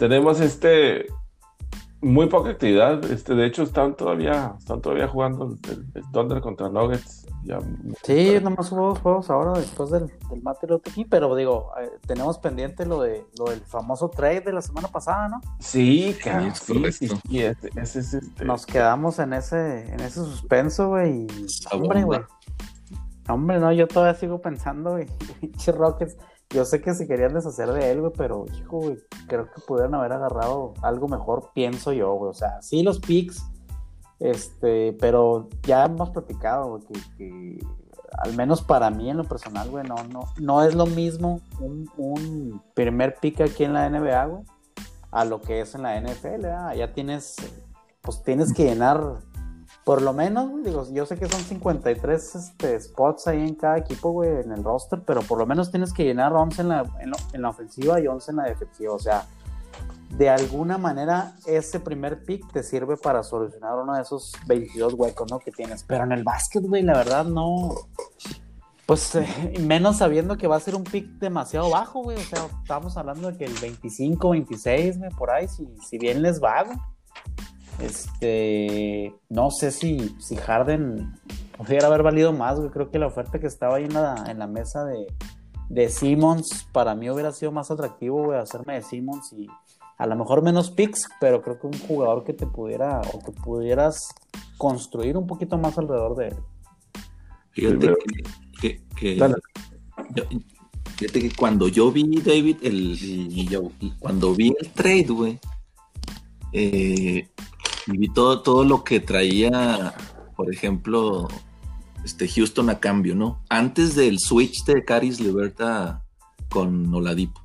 tenemos este muy poca actividad. Este, de hecho, están todavía, están todavía jugando el, el Thunder contra Nuggets. Ya, Sí, nomás hubo dos juegos ahora después del, del mate aquí, pero digo, eh, tenemos pendiente lo de lo del famoso trade de la semana pasada, ¿no? Sí, cabrón, sí, sí, correcto. sí, ese, ese es este. Nos quedamos en ese, en ese suspenso, güey. Hombre, güey. Hombre, no, yo todavía sigo pensando, güey. Rockets. Yo sé que se querían deshacer de él, güey, pero, hijo, güey, creo que pudieron haber agarrado algo mejor, pienso yo, güey. O sea, sí, los picks, este, pero ya hemos platicado, güey, que, que al menos para mí en lo personal, güey, no, no, no es lo mismo un, un primer pick aquí en la NBA, güey, a lo que es en la NFL, ¿verdad? Ya tienes, pues tienes que llenar por lo menos, digo, yo sé que son 53 este, spots ahí en cada equipo, güey, en el roster, pero por lo menos tienes que llenar 11 en la, en, lo- en la ofensiva y 11 en la defensiva. O sea, de alguna manera ese primer pick te sirve para solucionar uno de esos 22 huecos, ¿no? Que tienes. Pero en el básquet, güey, la verdad no. Pues menos sabiendo que va a ser un pick demasiado bajo, güey. O sea, estamos hablando de que el 25, 26, güey, por ahí, si, si bien les va, güey. Este, no sé si, si Harden pudiera haber valido más, güey. Creo que la oferta que estaba ahí en la, en la mesa de, de Simmons, para mí hubiera sido más atractivo, güey, hacerme de Simmons y a lo mejor menos picks, pero creo que un jugador que te pudiera o que pudieras construir un poquito más alrededor de él. Fíjate que, que- que- Dale. yo- fíjate que cuando yo vi David, el, y yo, y cuando vi el trade, güey, eh, y vi todo, todo lo que traía, por ejemplo, este Houston a cambio, ¿no? Antes del switch de Caris Liberta con Oladipo.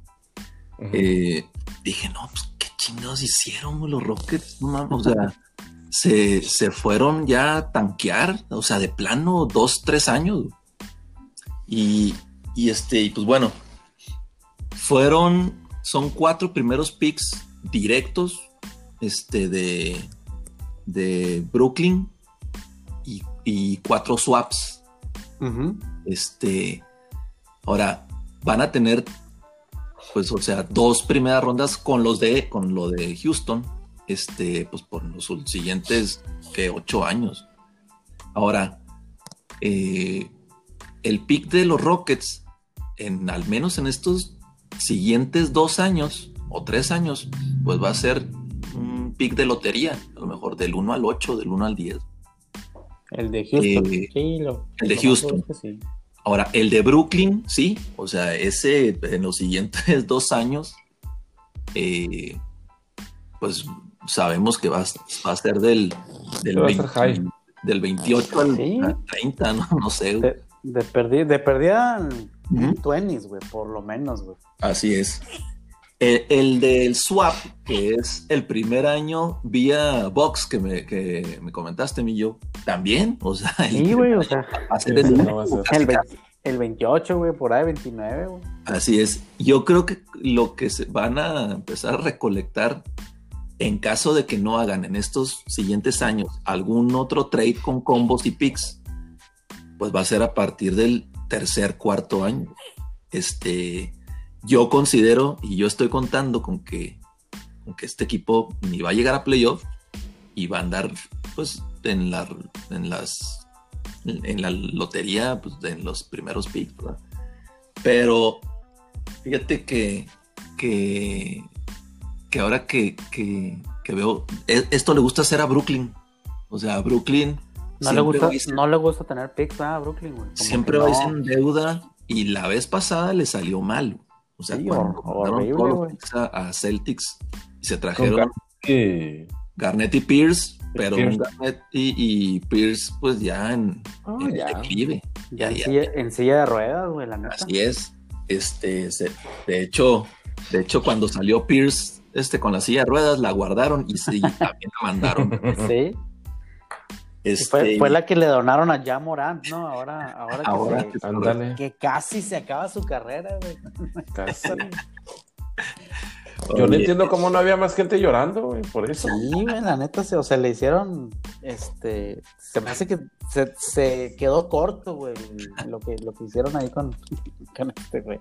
Eh, dije, no, pues qué chingados hicieron los Rockets, no mames, o sea, se, se fueron ya a tanquear, o sea, de plano, dos, tres años. Y, y este, y pues bueno, fueron, son cuatro primeros picks directos, este, de, de Brooklyn y, y cuatro swaps. Este, ahora van a tener, pues, o sea, dos primeras rondas con los de, con lo de Houston, este, pues por los siguientes que ocho años. Ahora, eh, el pick de los Rockets, en al menos en estos siguientes dos años o tres años, pues va a ser un pick de lotería, a lo mejor del 1 al 8, del 1 al 10. El de Houston. Eh, sí, lo, el de Houston. seguro es que sí. Ahora, el de Brooklyn, sí, o sea, ese en los siguientes dos años, eh, pues sabemos que va, a- va a ser del, del, Va a ser 20 del 28 al Sí. al 30, no, no sé. De, de, perdi- de perdida Ujú. 20s, güey, por lo menos, güey. Así es. El, el del swap, que es el primer año vía Box que me, que me comentaste, mi yo, también, o sea, el Sí, güey, o sea, el- no el, 20 el 28, güey, por ahí, 29, güey. Así es. Yo creo que lo que se van a empezar a recolectar en caso de que no hagan en estos siguientes años algún otro trade con combos y picks, pues va a ser a partir del tercer, cuarto año. Este, yo considero y yo estoy contando con que, con que este equipo ni va a llegar a playoff y va a andar pues en, la, en las en la lotería pues, en los primeros picks, ¿verdad? Pero fíjate que, que, que ahora que, que, que veo, e- esto le gusta hacer a Brooklyn. O sea, a Brooklyn No le, gusta, a no le gusta tener picks, ¿verdad, Brooklyn, güey? Siempre va a no. en deuda y la vez pasada le salió mal. O sea, Sí, cuando horrible, todos los picks a, a Celtics y se trajeron Y- Garnett y Pierce, pero Pierce. Garnett y, y Pierce pues ya en, Ah, en ya. declive. Ya en, ya. silla, en silla de ruedas, güey, la neta. Así es. Este, se- de hecho, de hecho, cuando salió Pierce este, con la silla de ruedas, la guardaron y, sí, también la mandaron. Sí, Este, fue, fue la que le donaron a Ja Morant, ¿no? Ahora, ahora, que, Ahora se- Ándale, que casi se acaba su carrera, güey. casi. Yo no entiendo cómo no había más gente llorando, güey, por eso. Sí, güey, la neta, se, o sea, le hicieron, este, se me hace que se, se quedó corto, güey, lo que, lo que hicieron ahí con, con este, güey.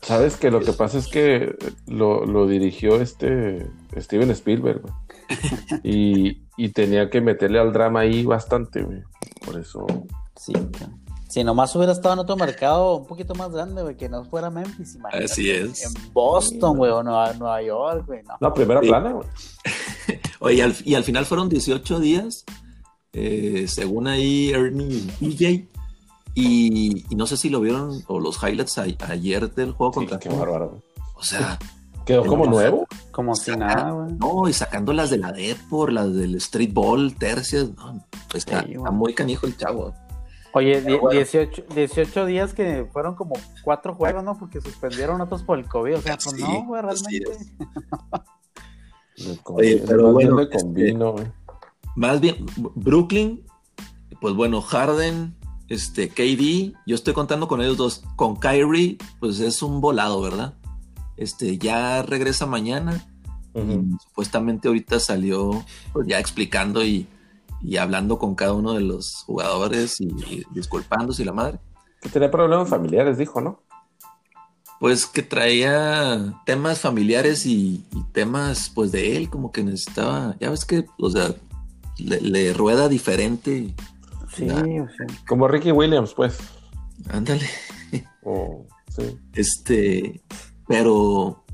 Sabes que lo que pasa es que lo, lo dirigió este Steven Spielberg, güey. Y, y tenía que meterle al drama ahí bastante, güey. Por eso. Sí, claro. Si nomás hubiera estado en otro mercado un poquito más grande, güey, que no fuera Memphis, imagínate. Así es. En Boston, güey, o Nueva, Nueva York, güey. No. La primera Sí. plana, güey. Oye, y al, y al final fueron 18 días, eh, según ahí Ernie y DJ. Y, y no sé si lo vieron o los highlights a- ayer del juego Sí, contra qué bárbaro. güey. O sea, Quedó como nuevo. Como si nada, güey. no, y sacando las de la Depor, las del Street Ball, tercias. No, pues está, Sí, muy canijo el chavo. Oye, bueno. 18, 18 días que fueron como cuatro juegos, ¿no? Porque suspendieron otros por el COVID. O sea, pues Sí, no, güey, realmente. Le Oye, convino, pero bueno, este- güey. Más bien, Brooklyn, pues bueno, Harden, este, KD, yo estoy contando con ellos dos. Con Kyrie, pues es un volado, ¿verdad? Este, ya regresa mañana. Y supuestamente ahorita salió pues, ya explicando y, y hablando con cada uno de los jugadores y, y disculpándose y la madre. Que tenía problemas familiares, dijo, ¿no? Pues que traía temas familiares y, temas pues de él, como que necesitaba, ya ves que, o sea, le, le rueda diferente. Sí, o sea. Como Ricky Williams, pues. Ándale. Sí. Este, pero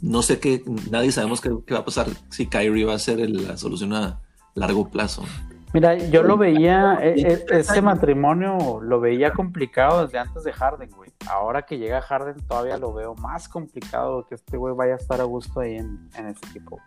no sé qué, nadie sabemos qué, qué va a pasar si Kyrie va a ser el- la solución a largo plazo. Mira, yo lo veía, e- e- ese matrimonio lo veía complicado desde antes de Harden, güey. Ahora que llega Harden todavía lo veo más complicado que este güey vaya a estar a gusto ahí en, en ese equipo.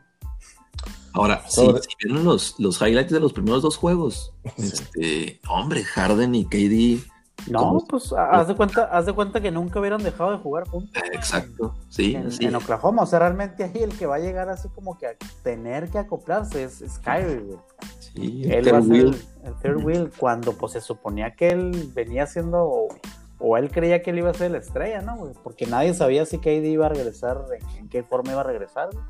Ahora, Sobre- si vieron los, los highlights de los primeros dos juegos, este, hombre, Harden y KD, No, ¿Cómo? pues haz de cuenta, haz de cuenta que nunca hubieran dejado de jugar juntos. exacto, sí, En, sí. en Oklahoma, o sea, realmente ahí el que va a llegar así como que a tener que acoplarse es, es Kyrie, güey. sí, Él Third va a ser wheel. el, el third wheel cuando pues se suponía que él venía siendo o, o él creía que él iba a ser la estrella, ¿no? güey? Porque nadie sabía si KD iba a regresar, en, en qué forma iba a regresar. güey.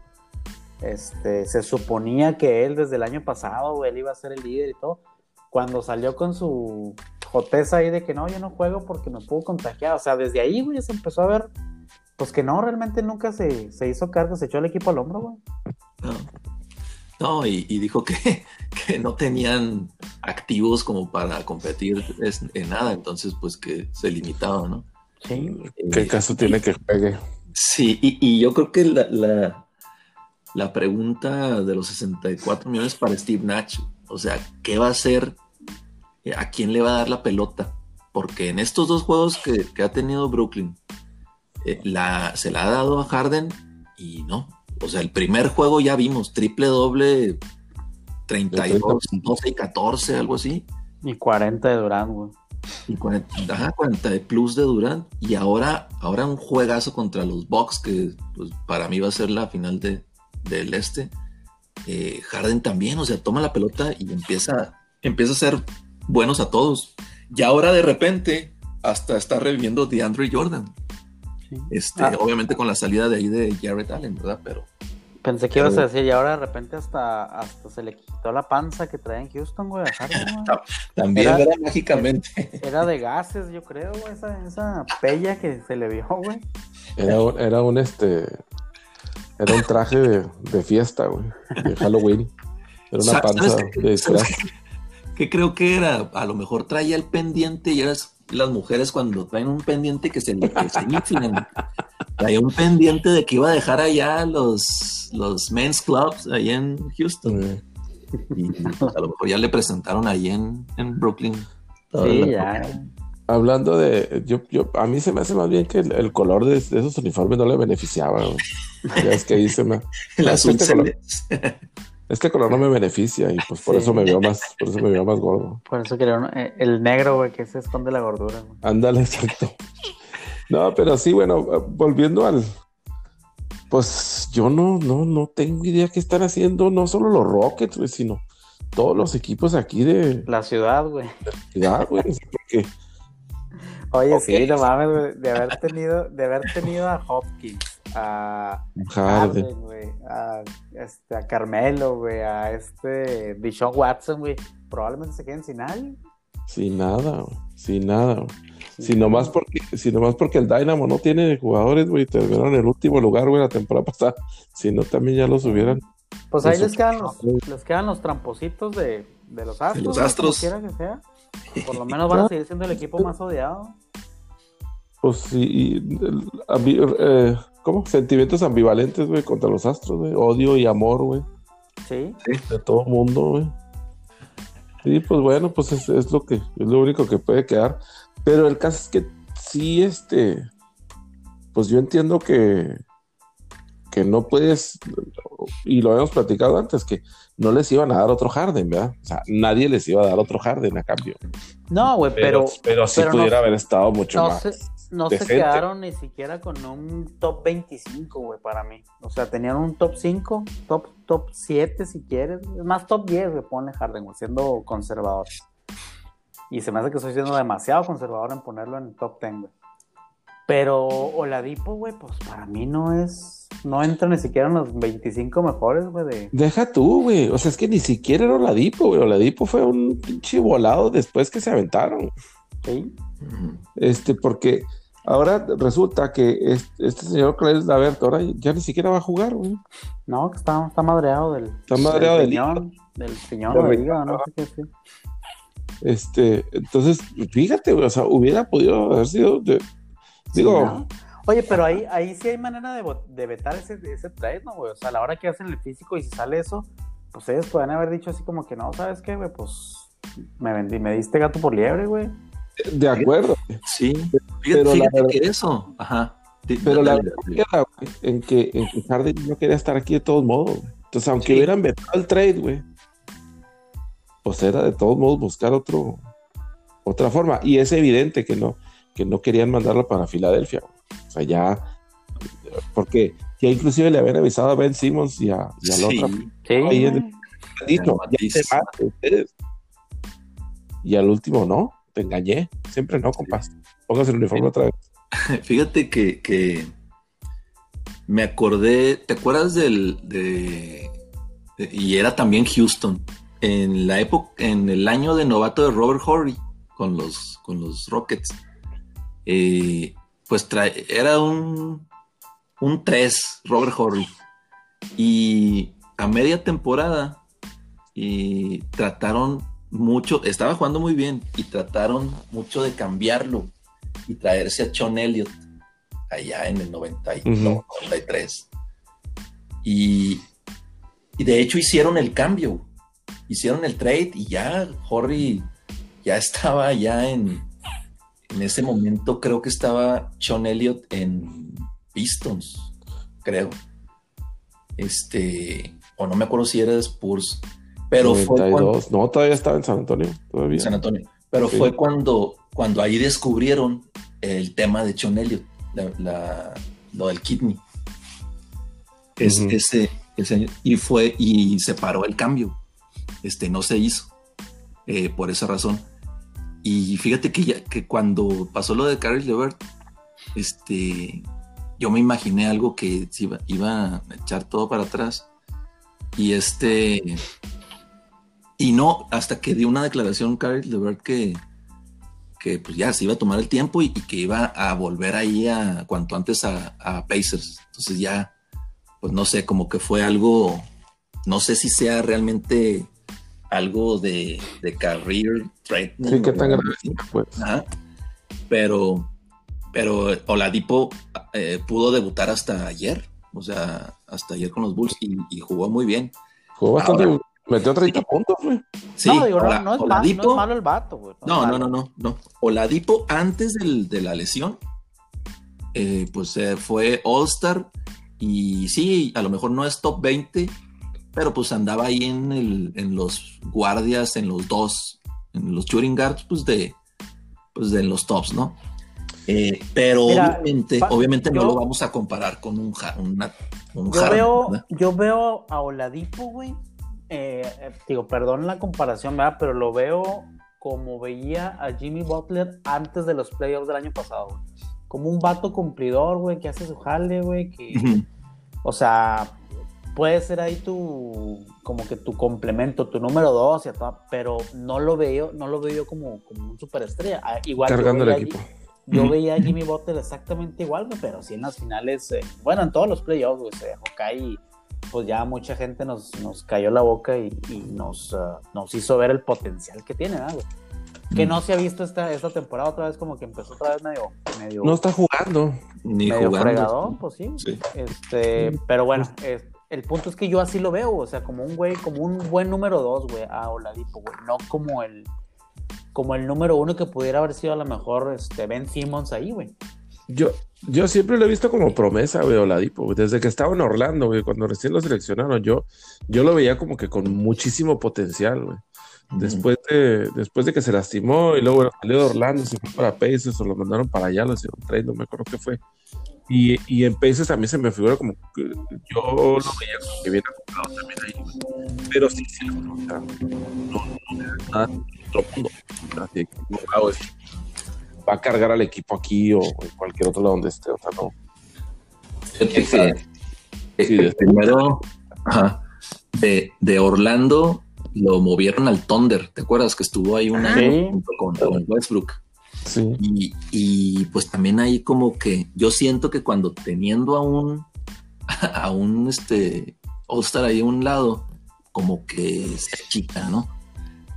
Este, se suponía que él desde el año pasado, güey, él iba a ser el líder y todo. Cuando salió con su joteza ahí de que no, yo no juego porque me puedo contagiar. O sea, desde ahí, güey, se empezó a ver, pues que no, realmente nunca se, se hizo cargo, se echó el equipo al hombro, güey. No, No, y, y dijo que, que no tenían activos como para competir en nada, entonces pues que se limitaba, ¿no? Sí. ¿Qué Eh, caso tiene que juegue? Sí, y, y yo creo que la, la, la pregunta de los 64 millones para Steve Nash, o sea, ¿qué va a hacer? Eh, ¿A quién le va a dar la pelota? Porque en estos dos juegos que, que ha tenido Brooklyn, eh, la, se la ha dado a Harden y no. O sea, el primer juego ya vimos, triple doble, 32, 12 y 14, algo así. Y 40 de Durán, güey. Y 40, ajá, 40 de plus de Durant. Y ahora, ahora un juegazo contra los Bucks, que pues, para mí va a ser la final de, del este. Eh, Harden también, o sea, toma la pelota y empieza, empieza a ser buenos a todos. Y ahora de repente hasta está reviviendo de Andre Jordan. Sí. Este, Ah. Obviamente con la salida de ahí de Jared Allen, ¿verdad? Pero Pensé que ibas a Pero- decir, y ahora de repente hasta, hasta se le quitó la panza que traía en Houston, güey, también, Era- ¿verdad? Mágicamente. Era de gases, yo creo, güey, esa, esa pella que se le vio, güey. Era un, era un este. Era un traje de, de fiesta, güey. De Halloween. Era una panza de disfraz. ¿Qué creo que era? A lo mejor traía el pendiente y eras las mujeres cuando traen un pendiente que se, le- que se inflan. Traía un pendiente de que iba a dejar allá los, los men's clubs ahí en Houston. Y pues, a lo mejor ya le presentaron ahí en, en Brooklyn. Sí, ya. Hablando de. Yo, yo, a mí se me hace más bien que el, el color de, de esos uniformes no le beneficiaba. Ya es que ahí se me. El azul Este color, celeste. Este color no me beneficia y pues por Sí. eso me veo más, por eso me veo más gordo. Por eso quería uno- eh, el negro, güey, que se esconde la gordura, güey. Ándale, exacto. No, pero sí, bueno, volviendo al. Pues yo no, no, no tengo idea qué están haciendo, no solo los Rockets, güey, sino todos los equipos aquí de La ciudad, güey. ciudad, güey. Porque Oye, sí, no mames, güey, de haber tenido, de haber tenido a Hopkins, a Harden, Harden, güey, a, este, a Carmelo, güey, a este Deshaun Watson, güey, probablemente se queden sin nadie. sin nada, güey, sin nada. güey. Si nomás porque, si nomás porque el Dynamo no tiene jugadores, güey, terminaron en el último lugar, güey, la temporada pasada. Si no, también ya los hubieran. Pues ahí les quedan los, les quedan los trampositos de, de los astros. los astros. Como quiera que sea. Por lo menos van a seguir siendo el equipo más odiado. Pues sí, y, ambi- eh, ¿cómo? Sentimientos ambivalentes, güey, contra los astros, güey. Odio y amor, güey, Sí. de todo el mundo, güey. Sí, pues bueno, pues es, es lo que, es lo único que puede quedar. Pero el caso es que sí, este, pues yo entiendo que, que no puedes, y lo habíamos platicado antes, que no les iban a dar otro Harden, ¿verdad? O sea, nadie les iba a dar otro Harden a cambio. No, güey, Pero, pero, pero, sí pero no- pudiera haber estado mucho no más. se, no se quedaron ni siquiera con un top 25, güey, para mí. O sea, tenían un top 5, top, top 7 si quieres. Es más, top 10, güey, ponle Harden, güey, siendo conservador. Y se me hace que estoy siendo demasiado conservador en ponerlo en el top 10, güey. Pero Oladipo, güey, pues para mí no es. No entra ni siquiera en los 25 mejores, güey, de. Deja tú, güey. O sea, es que ni siquiera era Oladipo, güey. Oladipo fue un pinche volado después que se aventaron. ¿sí? Este, porque ahora resulta que este, este señor Claes Lavert ahora ya ni siquiera va a jugar, güey. No, que está, está madreado del. Está madreado del riñón, Del riñón Del no sé qué decir. Este, entonces, fíjate, güey, o sea, hubiera podido haber sido, de- digo, ¿no? Oye, pero ahí, ahí sí hay manera de vetar ese, ese trade, ¿no, güey? O sea, a la hora que hacen el físico y si sale eso, pues ellos pueden haber dicho así como que no, ¿sabes qué, güey? Pues me vendí, me diste gato por liebre, güey. De acuerdo, Sí, fíjate, Pero la fíjate verdad- que eso, ajá. Pero la verdad dale. queda, güey, en que, en que Harden no quería estar aquí de todos modos, güey. Entonces, aunque Sí. hubieran vetado el trade, güey, pues era de todos modos buscar otro, otra forma. Y es evidente que no, que no querían mandarlo para Filadelfia, güey. O sea, ya, porque ya inclusive le habían avisado a Ben Simmons y a, y a la Sí, otra Sí, dicho, ya ustedes. Y al último, no, te engañé. Siempre no, compas. Póngase el uniforme otra vez. Fíjate que, que me acordé, ¿te acuerdas del de, de- y era también Houston en la época, en el año de novato de Robert Horry con los con los Rockets, eh, pues trae- era un un 3 Robert Horry y a media temporada y trataron mucho, estaba jugando muy bien y trataron mucho de cambiarlo y traerse a Sean Elliott allá en el 90 y- Ujú. no, 93. Y, y de hecho hicieron el cambio, hicieron el trade y ya Horry ya estaba ya en, en ese momento, creo que estaba Sean Elliott en Pistons, creo. Este, o no me acuerdo si era Spurs, pero fue cuando, 92. No, todavía estaba en San Antonio. Todavía. San Antonio. Pero Sí. fue cuando, cuando ahí descubrieron el tema de la- la- lo del kidney. Es, Ujú. ese, ese- y fue, y se paró el cambio. Este, no se hizo. eh, por esa razón. Y fíjate que, ya, que cuando pasó lo de Caris Levert, este, yo me imaginé algo que iba, iba a echar todo para atrás. Y este, y no, hasta que dio una declaración Caris Levert que, que pues ya se iba a tomar el tiempo y, y que iba a volver ahí a cuanto antes a, a Pacers. Entonces ya, pues no sé, como que fue algo, no sé si sea realmente algo de, de career threatening. Sí, qué tan grave. Pues. Ajá. Pero, pero Oladipo eh, pudo debutar hasta ayer, o sea, hasta ayer con los Bulls y, y jugó muy bien. Jugó bastante. Ahora- metió 30 puntos, güey. Sí, no, digo, no, Ola- no es, ma- Oladipo- no es malo el vato, güey. no, no, malo. no, no, no. Oladipo antes del- de la lesión, eh, pues eh, fue All-Star y sí, a lo mejor no es top 20, pero pues andaba ahí en, el, en los guardias, en los dos, en los shooting guards, pues de, pues de los tops, ¿no? Eh, pero Mira, obviamente, obviamente no lo vamos a comparar con un, una- un Yo Harden, veo, ¿verdad? yo veo a Oladipo, güey. Eh, eh, digo, perdón la comparación, ¿verdad? Pero lo veo como veía a Jimmy Butler antes de los playoffs del año pasado, güey. Como un vato cumplidor, güey, que hace su jale, güey, que, o sea, puede ser ahí tu, como que tu complemento, tu número dos, y a toda- pero no lo veo, no lo veo yo como, como un superestrella. Ah, Igual yo Cargando el equipo. Yo veía a Jimmy Butler exactamente igual, pero sí en las finales, eh, bueno, en todos los playoffs, güey, se dejó caer y pues ya mucha gente nos, nos cayó la boca y, nos, uh, nos hizo ver el potencial que tiene, ¿no, güey? Que no se ha visto esta, esta temporada otra vez, como que empezó otra vez medio. medio no está jugando. Ni medio jugando. fregadón, pues sí. Este, pero bueno, el punto es que yo así lo veo, o sea, como un güey, como un buen número dos, güey, a Oladipo, güey. No como el, como el número uno que pudiera haber sido a lo mejor este, Ben Simmons ahí, güey. Yo, yo siempre lo he visto como promesa, güey, Oladipo, güey. Desde que estaba en Orlando, güey, cuando recién lo seleccionaron, yo, yo lo veía como que con muchísimo potencial, güey. Después de, después de que se lastimó y luego salió de Orlando, se fue para Pacers o lo mandaron para allá, lo hicieron trade, no me acuerdo qué fue. Y, y en Pacers también se me figura como que yo lo veía como que viene acomodado también ahí. Pero sí, sí, no, no, va a cargar al equipo aquí o en cualquier otro lado donde esté, o sea, no. Sí. El primero ajá, de, de Orlando lo movieron al Thunder, ¿te acuerdas? Que estuvo ahí un año Sí. junto con, con Westbrook. Sí. Y, y, pues también ahí como que yo siento que cuando teniendo a un a un este All-Star ahí a un lado, como que se chica, ¿no?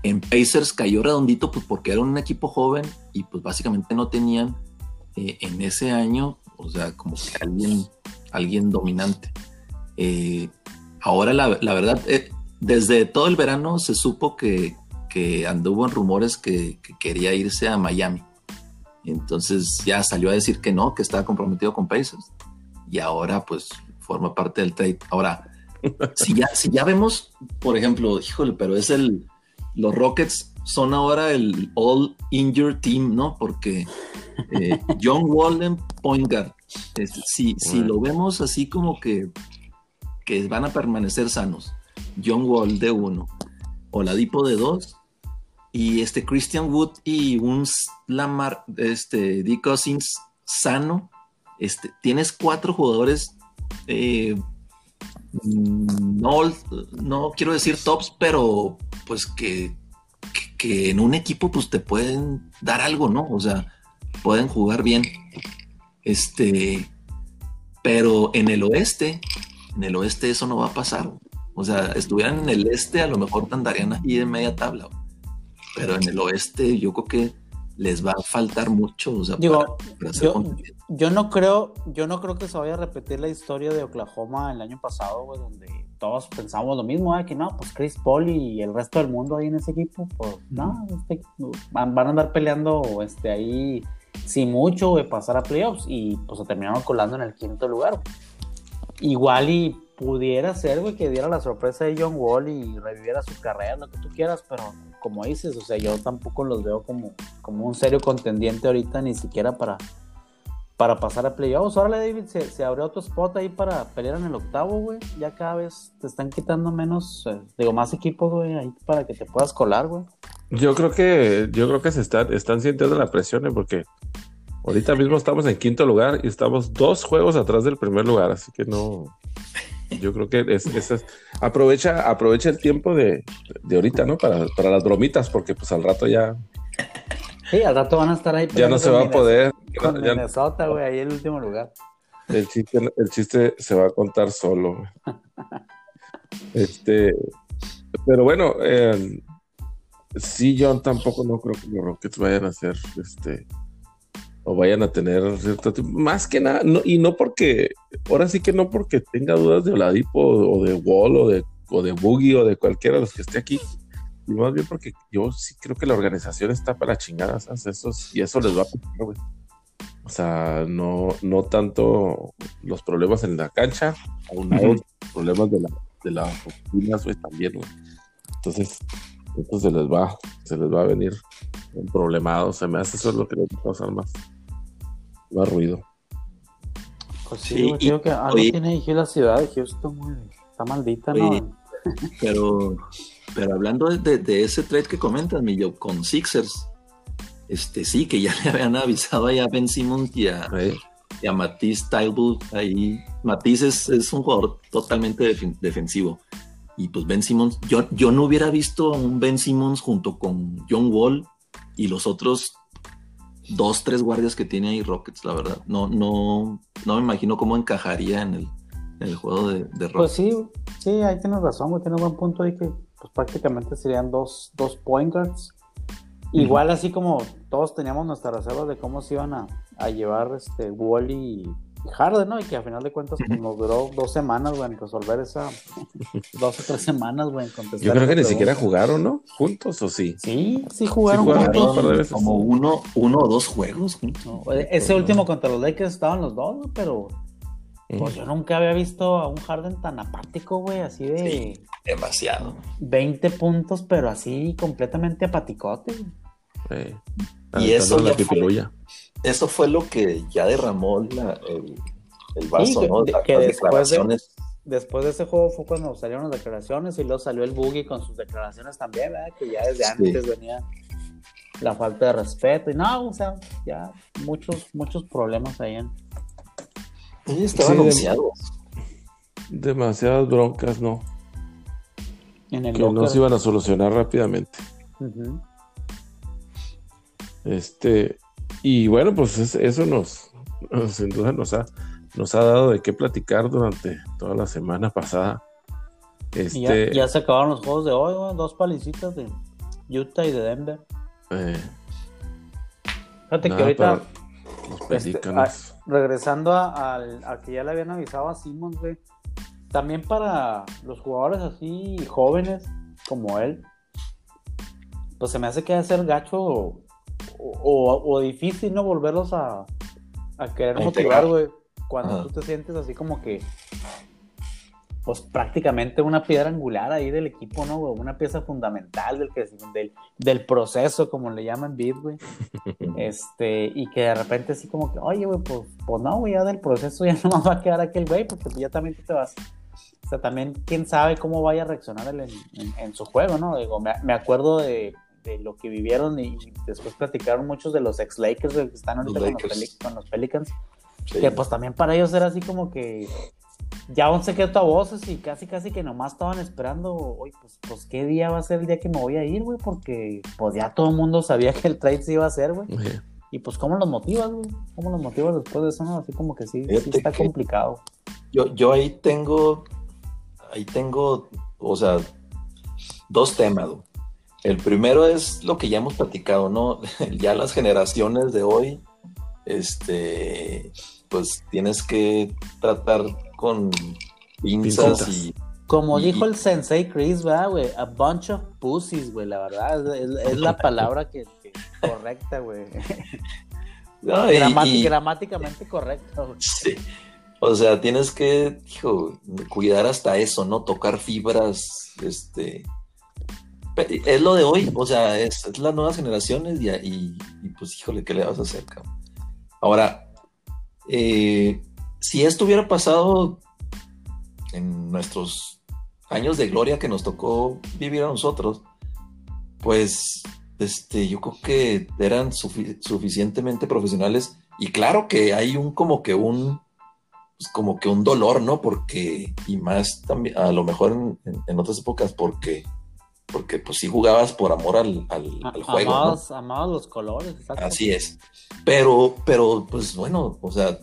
En Pacers cayó redondito pues porque era un equipo joven y pues básicamente no tenían eh, en ese año, o sea, como que alguien, dominante. Eh, ahora la, verdad, eh, desde todo el verano se supo que, que anduvo en rumores que, que quería irse a Miami. Entonces ya salió a decir que no, que estaba comprometido con Pacers. Y ahora pues forma parte del trade. Ahora, si ya, si ya vemos, por ejemplo, híjole, pero es el, los Rockets son ahora el All Injured Team, ¿no? Porque eh, John Walden, point guard, es- si, si lo vemos así como que, que van a permanecer sanos, John Wall de uno, Oladipo de dos, y este Christian Wood y un Lamar, este D. Cousins sano, este, tienes cuatro jugadores, eh, no, no quiero decir tops, pero pues que, que, en un equipo pues te pueden dar algo, ¿no? O sea, pueden jugar bien. Este, pero en el oeste, en el oeste eso no va a pasar. O sea, estuvieran en el este, a lo mejor andarían ahí de media tabla. Pero en el oeste yo creo que les va a faltar mucho. O sea, Digo, para, para ser yo, no creo, yo no creo que se vaya a repetir la historia de Oklahoma el año pasado, güey, donde todos pensamos lo mismo, ¿eh? que no, pues Chris Paul y el resto del mundo ahí en ese equipo, pues no, este, van, van a andar peleando este, ahí sin mucho, güey, pasar a playoffs y pues se terminaron colando en el quinto lugar. güey. Igual y pudiera ser, güey, que diera la sorpresa de John Wall y reviviera su carrera, lo que tú quieras, pero como dices, o sea, yo tampoco los veo como, como un serio contendiente ahorita, ni siquiera para, para pasar a playoffs. Órale, David, se, se abrió otro spot ahí para pelear en el octavo, güey. Ya cada vez te están quitando menos, eh, digo, más equipos, güey, ahí para que te puedas colar, güey. Yo creo que, yo creo que se están, están sintiendo la presión, ¿eh? porque ahorita mismo estamos en quinto lugar y estamos dos juegos atrás del primer lugar, así que no. Yo creo que es, es- es- aprovecha, aprovecha el tiempo de, de ahorita, ¿no? Para, para las bromitas, porque pues al rato ya, Sí, al rato van a estar ahí. ya no se va a poder. Con ya- Minnesota, güey, ahí el último lugar. el, chiste, el chiste se va a contar solo. Este, pero bueno, eh, sí, yo tampoco no creo que los Rockets vayan a ser, este, o vayan a tener más que nada, no- y no porque, ahora sí que no porque tenga dudas de Oladipo o de Wall o de, o de Boogie o de cualquiera de los que esté aquí, y más bien porque yo sí creo que la organización está para chingadas. Esos- y eso les va a güey. O sea, no, no tanto los problemas en la cancha, aunados Ujú. los problemas de, la, de las oficinas, güey, también, güey. Entonces, esto se les va, se les va a venir problemado. Se me hace eso es lo que les va a causar más, más ruido. Pues sí, Sí, digo que algo oye- tiene la ciudad de Houston, güey. Está maldita, Oye, ¿no? Pero, pero hablando de, de- de ese trade que comentas, mi yo, con Sixers, este sí, que ya le habían avisado ahí a Ben Simmons y a, ¿eh? y a Matisse Thybulle ahí. Matisse es, es un jugador totalmente defen- defensivo. Y pues Ben Simmons, yo, yo no hubiera visto a un Ben Simmons junto con John Wall y los otros dos, tres guardias que tiene ahí Rockets, la verdad. No, no, no me imagino cómo encajaría en el, en el juego de, de Rockets. Pues sí, sí, ahí tienes razón, güey, tienes buen punto ahí que pues prácticamente serían dos, dos point guards. Igual así como todos teníamos nuestra reserva de cómo se iban a, a llevar este Wally y Harden, ¿no? Y que a final de cuentas pues, nos duró dos semanas, güey, en resolver esa dos o tres semanas, güey, en contestar. Yo creo que ni siquiera jugaron, ¿no? Juntos o sí. Sí, sí jugaron Sí jugaron, juntos. un par de veces. Como uno, uno o dos juegos juntos. No, ese último contra los Lakers estaban los dos, pero pues yo nunca había visto a un Harden tan apático, güey, así de Sí. Demasiado. 20 puntos, pero así completamente apaticote. Eh, Y eso la ya fue-. Eso fue lo que ya derramó la- el, el vaso, Sí, ¿no? de- La- que las después de- declaraciones. Después de ese juego fue cuando salieron las declaraciones y luego salió el Boogie con sus declaraciones también, ¿verdad? Que ya desde Sí. antes venía la falta de respeto y no, o sea, ya muchos, muchos problemas ahí en... Estaban Sí, anunciados. Demasiadas broncas, ¿no? En el Que no se iban a solucionar rápidamente. Este, y bueno, pues es- eso nos, nos- sin duda nos ha, nos ha dado de qué platicar durante toda la semana pasada. Ya, Este, ya se acabaron los juegos de hoy, güey, dos palicitas de Utah y de Denver. eh, Fíjate nada que ahorita, este, pelícanos. regresando a, al- a que ya le habían avisado a Simmons, güey, también para los jugadores así jóvenes como él, pues se me hace que va a ser gacho o, o- difícil, ¿no? Volverlos a, a querer A motivar, güey, cuando Ajá. tú te sientes así como que, pues prácticamente una piedra angular ahí del equipo, ¿no? güey? Una pieza fundamental del, del, del proceso, como le llaman Beat, güey. Este, y que de repente así como que, oye, güey, pues, pues no, güey, ya del proceso ya no va a quedar aquel güey, porque ya también tú te vas. O sea, también quién sabe cómo vaya a reaccionar él en, en- en su juego, ¿no? Digo, me, me acuerdo de, de lo que vivieron y, después platicaron muchos de los ex Lakers que están ahorita Los con los, con los Pelicans, Sí. que pues también para ellos era así como que ya un secreto a voces y casi casi que nomás estaban esperando, oye, pues, pues qué día va a ser el día que me voy a ir, güey, porque pues ya todo el mundo sabía que el trade se iba a hacer, güey. Eh, Y pues, ¿cómo los motivas, güey? ¿Cómo los motivas después de eso? No? Así como que sí, sí está que- complicado. Yo, yo ahí tengo, ahí tengo, o sea, dos temas. güey. El primero es lo que ya hemos platicado, ¿no? Ya las generaciones de hoy, este, pues tienes que tratar con pinzas y Como Y- dijo el sensei Chris, ¿verdad, güey? A bunch of pussies, güey, la verdad. Es, es- es la palabra que, que- correcta, güey. no, Gramati- Gramáticamente correcta, güey. Sí. O sea, tienes que, hijo, cuidar hasta eso, ¿no? Tocar fibras, este... Es lo de hoy, o sea, es, las nuevas generaciones y, pues, híjole, ¿qué le vas a hacer? Ahora, eh, si esto hubiera pasado en nuestros años de gloria que nos tocó vivir a nosotros, pues, este, yo creo que eran sufi- suficientemente profesionales y claro que hay un como que un pues, como que un dolor, ¿no? Porque, y más también, a lo mejor en- en otras épocas, porque, porque pues sí jugabas por amor al, al- al juego, ¿no? Amados, amados los colores, exacto. Así es. Pero, pero, pues bueno, o sea,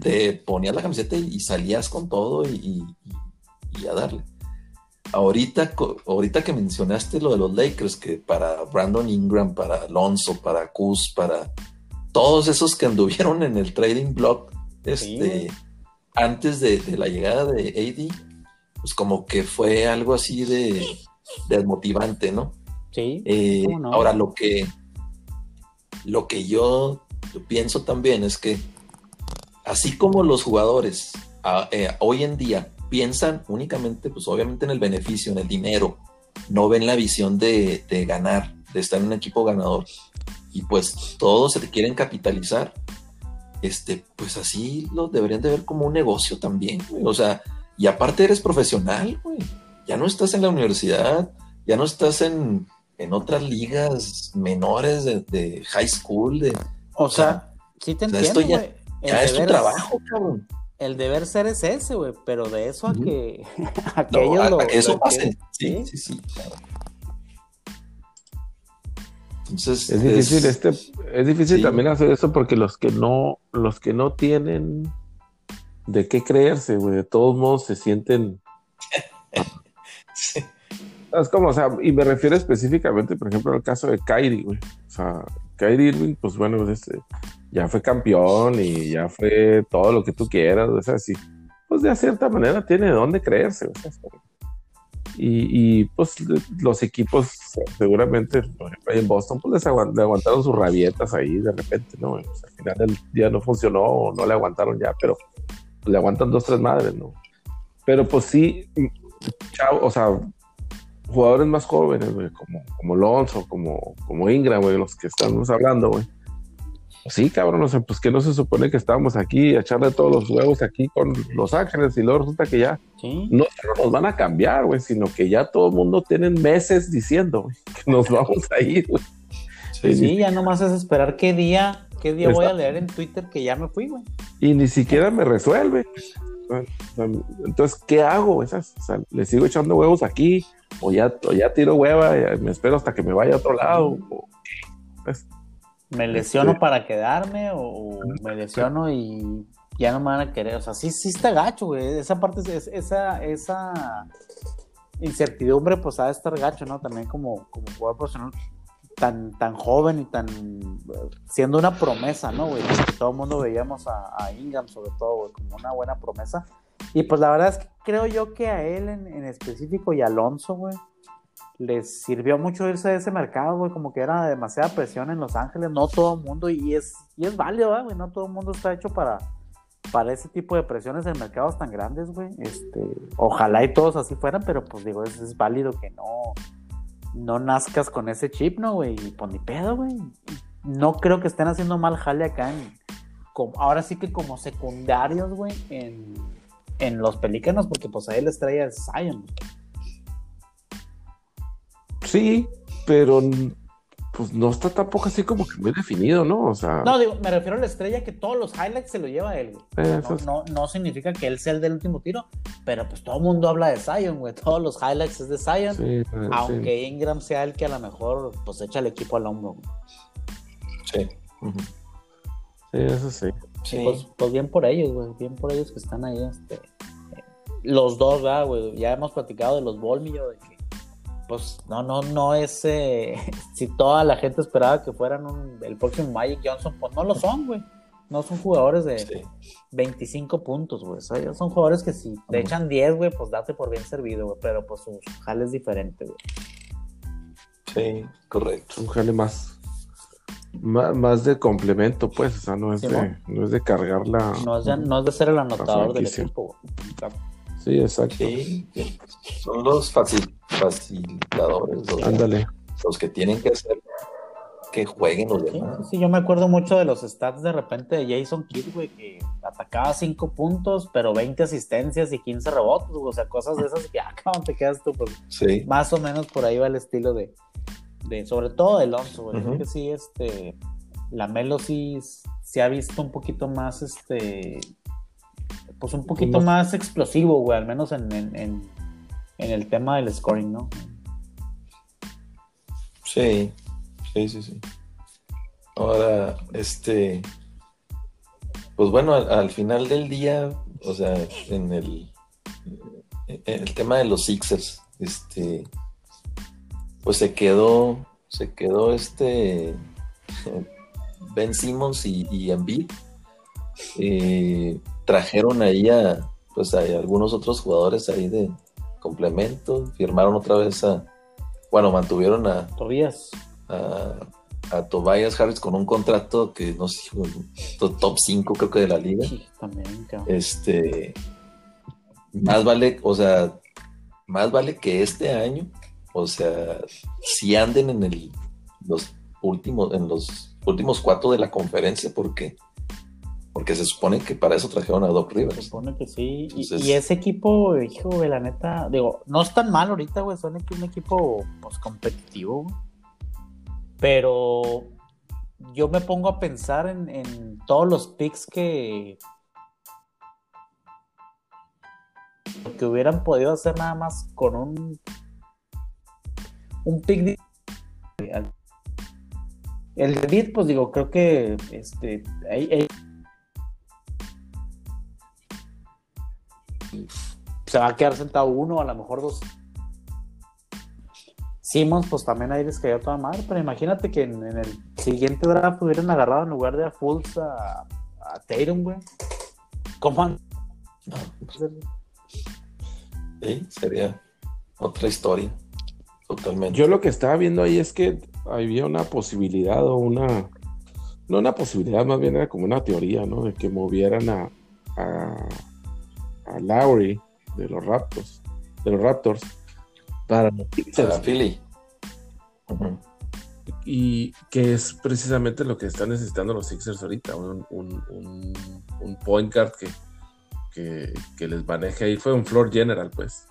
te ponías la camiseta y, y salías con todo y, y- y a darle. Ahorita, ahorita que mencionaste lo de los Lakers, que para Brandon Ingram, para Alonso, para Kuz, para todos esos que anduvieron en el trading block, este, Sí. antes de, de la llegada de AD, pues como que fue algo así de desmotivante, ¿no? Sí. Eh, ¿Cómo no? Ahora lo que lo que yo pienso también es que así como los jugadores a- eh, hoy en día piensan únicamente, pues obviamente en el beneficio, en el dinero, no ven la visión de, de ganar, de estar en un equipo ganador, y pues todos se te quieren capitalizar, este, pues así lo deberían de ver como un negocio también, güey. O sea, y aparte eres profesional, güey. Ya no estás en la universidad, ya no estás en, en otras ligas menores de, de high school, de, O sea, sí te o sea, entiendo, esto ya- es tu deber- trabajo, cabrón. El deber ser es ese, güey, pero de eso a que, a que No, ellos a- lo... a que eso lo pase. Sí, Sí. sí, sí, claro. Entonces, Es difícil, este, es difícil Sí. también hacer eso porque los que no, los que no tienen de qué creerse, güey, de todos modos se sienten. Es como, o sea, y me refiero específicamente, por ejemplo, al caso de Kyrie, güey. O sea, Kyrie Irving, pues bueno, pues, este, ya fue campeón y ya fue todo lo que tú quieras, o sea, sí. Pues de cierta manera tiene de dónde creerse, o sea, y, y, pues los equipos seguramente en Boston pues les le aguantaron sus rabietas ahí de repente, ¿no? Al final del día no funcionó o no le aguantaron ya, pero le aguantan dos, tres madres, ¿no? Pero pues sí, chao, o sea, jugadores más jóvenes, güey, como, como Lonzo, como, como Ingram, güey, los que estamos hablando, güey. Sí, cabrón, o sea, pues que no se supone que estábamos aquí a echarle todos los huevos aquí con Los Ángeles y luego resulta que ya Sí. no nos van a cambiar, güey, sino que ya todo el mundo tiene meses diciendo que nos vamos a ir, güey. sí, Sí, ya nomás es esperar qué día, qué día voy a leer en Twitter que ya me fui, güey. Y ni siquiera me resuelve. O sea, Entonces, ¿qué hago? O sea, ¿Le sigo echando huevos aquí? ¿O ya, o ya tiro hueva y me espero hasta que me vaya a otro lado? O- pues, Me lesiono Este- para quedarme o, o me lesiono y ya no me van a querer. O sea, sí, sí está gacho, güey. Esa parte, es, esa, esa incertidumbre, pues ha de estar gacho, ¿no? También como, como jugador profesional tan, tan joven y tan siendo una promesa, ¿no, güey? Todo el mundo veíamos a, a Ingram, sobre todo, güey, como una buena promesa. Y pues la verdad es que creo yo que a él en, en específico y a Alonso, güey, les sirvió mucho irse de ese mercado, güey, como que era demasiada presión en Los Ángeles, no todo el mundo, y es, y es válido, ¿verdad, güey, no todo el mundo está hecho para, para ese tipo de presiones en mercados tan grandes, güey, este, ojalá y todos así fueran, pero pues digo, es, es válido que no, no nazcas con ese chip, ¿no, güey, y pues ni pedo, güey, no creo que estén haciendo mal jale acá en, ahora sí que como secundarios, güey, en, en los pelícanos, porque pues ahí la estrella es Zion, sí, pero pues no está tampoco así como que muy definido, ¿no? O sea, No, digo, me refiero a la estrella que todos los highlights se lo lleva él, güey. Eh, No, es- no, no significa que él sea el del último tiro, pero pues todo el mundo habla de Zion, güey. Todos los highlights es de Zion, sí, eh, aunque sí. Ingram sea el que a lo mejor pues echa el equipo al hombro. güey. sí. Sí, eso sí. Sí. Pues, pues bien por ellos, güey. Bien por ellos que están ahí, este. eh, Los dos, ¿verdad, güey? Ya hemos platicado de los Volmillo, de que pues no, no, no es eh, si toda la gente esperaba que fueran un- el próximo Magic Johnson, pues no lo son, güey. No son jugadores de, Sí. 25 puntos, güey. O sea, ellos son jugadores que si te echan 10, güey, pues date por bien servido, güey. Pero pues su jale es diferente, güey. Sí, correcto. Un jale más, más, más de complemento, pues, o sea, no es, de, no es de cargar la... No es de, no es de ser el anotador del equipo, güey. Sí, exacto. Sí, son los facil- facilitadores, los, Ándale. los que tienen que hacer que jueguen los Sí, demás. sí, yo me acuerdo mucho de los stats de repente de Jason Kidd, güey, que atacaba 5 puntos, pero 20 asistencias y 15 rebotes, güey. O sea, cosas de esas que, ah, ¿cómo te quedas tú? Pues Sí, más o menos por ahí va el estilo de, de sobre todo de Alonso, güey. Ujú. Creo que sí, este, la Melo sí se ha visto un poquito más, este, pues un poquito Más- más explosivo, güey, al menos en, en, en, en el tema del scoring, ¿no? sí, sí, sí, sí. Ahora, este, pues bueno, al, al final del día, o sea, en el, el tema de los Sixers, este, pues se quedó, se quedó este Ben Simmons y, y Embiid. Eh, trajeron ahí a, pues a algunos otros jugadores ahí de complemento, firmaron otra vez a, bueno, mantuvieron a, Tobías. a, a Tobias Harris con un contrato que no sé, top 5 creo que de la liga. Sí, también, cabrón. Este, más vale, o sea, más vale que este año, o sea, si anden en el, los últimos, en los últimos cuatro de la conferencia, porque, porque se supone que para eso trajeron a Doc Se Rivers. supone que sí. Y- Entonces- y, ese equipo, hijo, güey, la neta, digo, no es tan mal ahorita, güey. Son un equipo, pues, competitivo. Pero yo me pongo a pensar en, en todos los picks que. que hubieran podido hacer nada más con un. un pick. de- El de Beat, pues digo, creo que este, ahí- ahí- se va a quedar sentado uno, a lo mejor dos. Simmons, pues también ahí les cayó toda madre, pero imagínate que en, en el siguiente draft hubieran agarrado en lugar de a Fultz a, a Tatum, güey. ¿Cómo han- sí, sería otra historia. Totalmente. Yo lo que estaba viendo ahí es que había una posibilidad o una. No una posibilidad, más bien era como una teoría, ¿no? De que movieran a. a, a Lowry de los Raptors. De los Raptors. Para los Philly. Y que es precisamente lo que están necesitando los Sixers ahorita, un, un, un, un point guard que, que, que les maneje ahí. Fue un floor general, pues.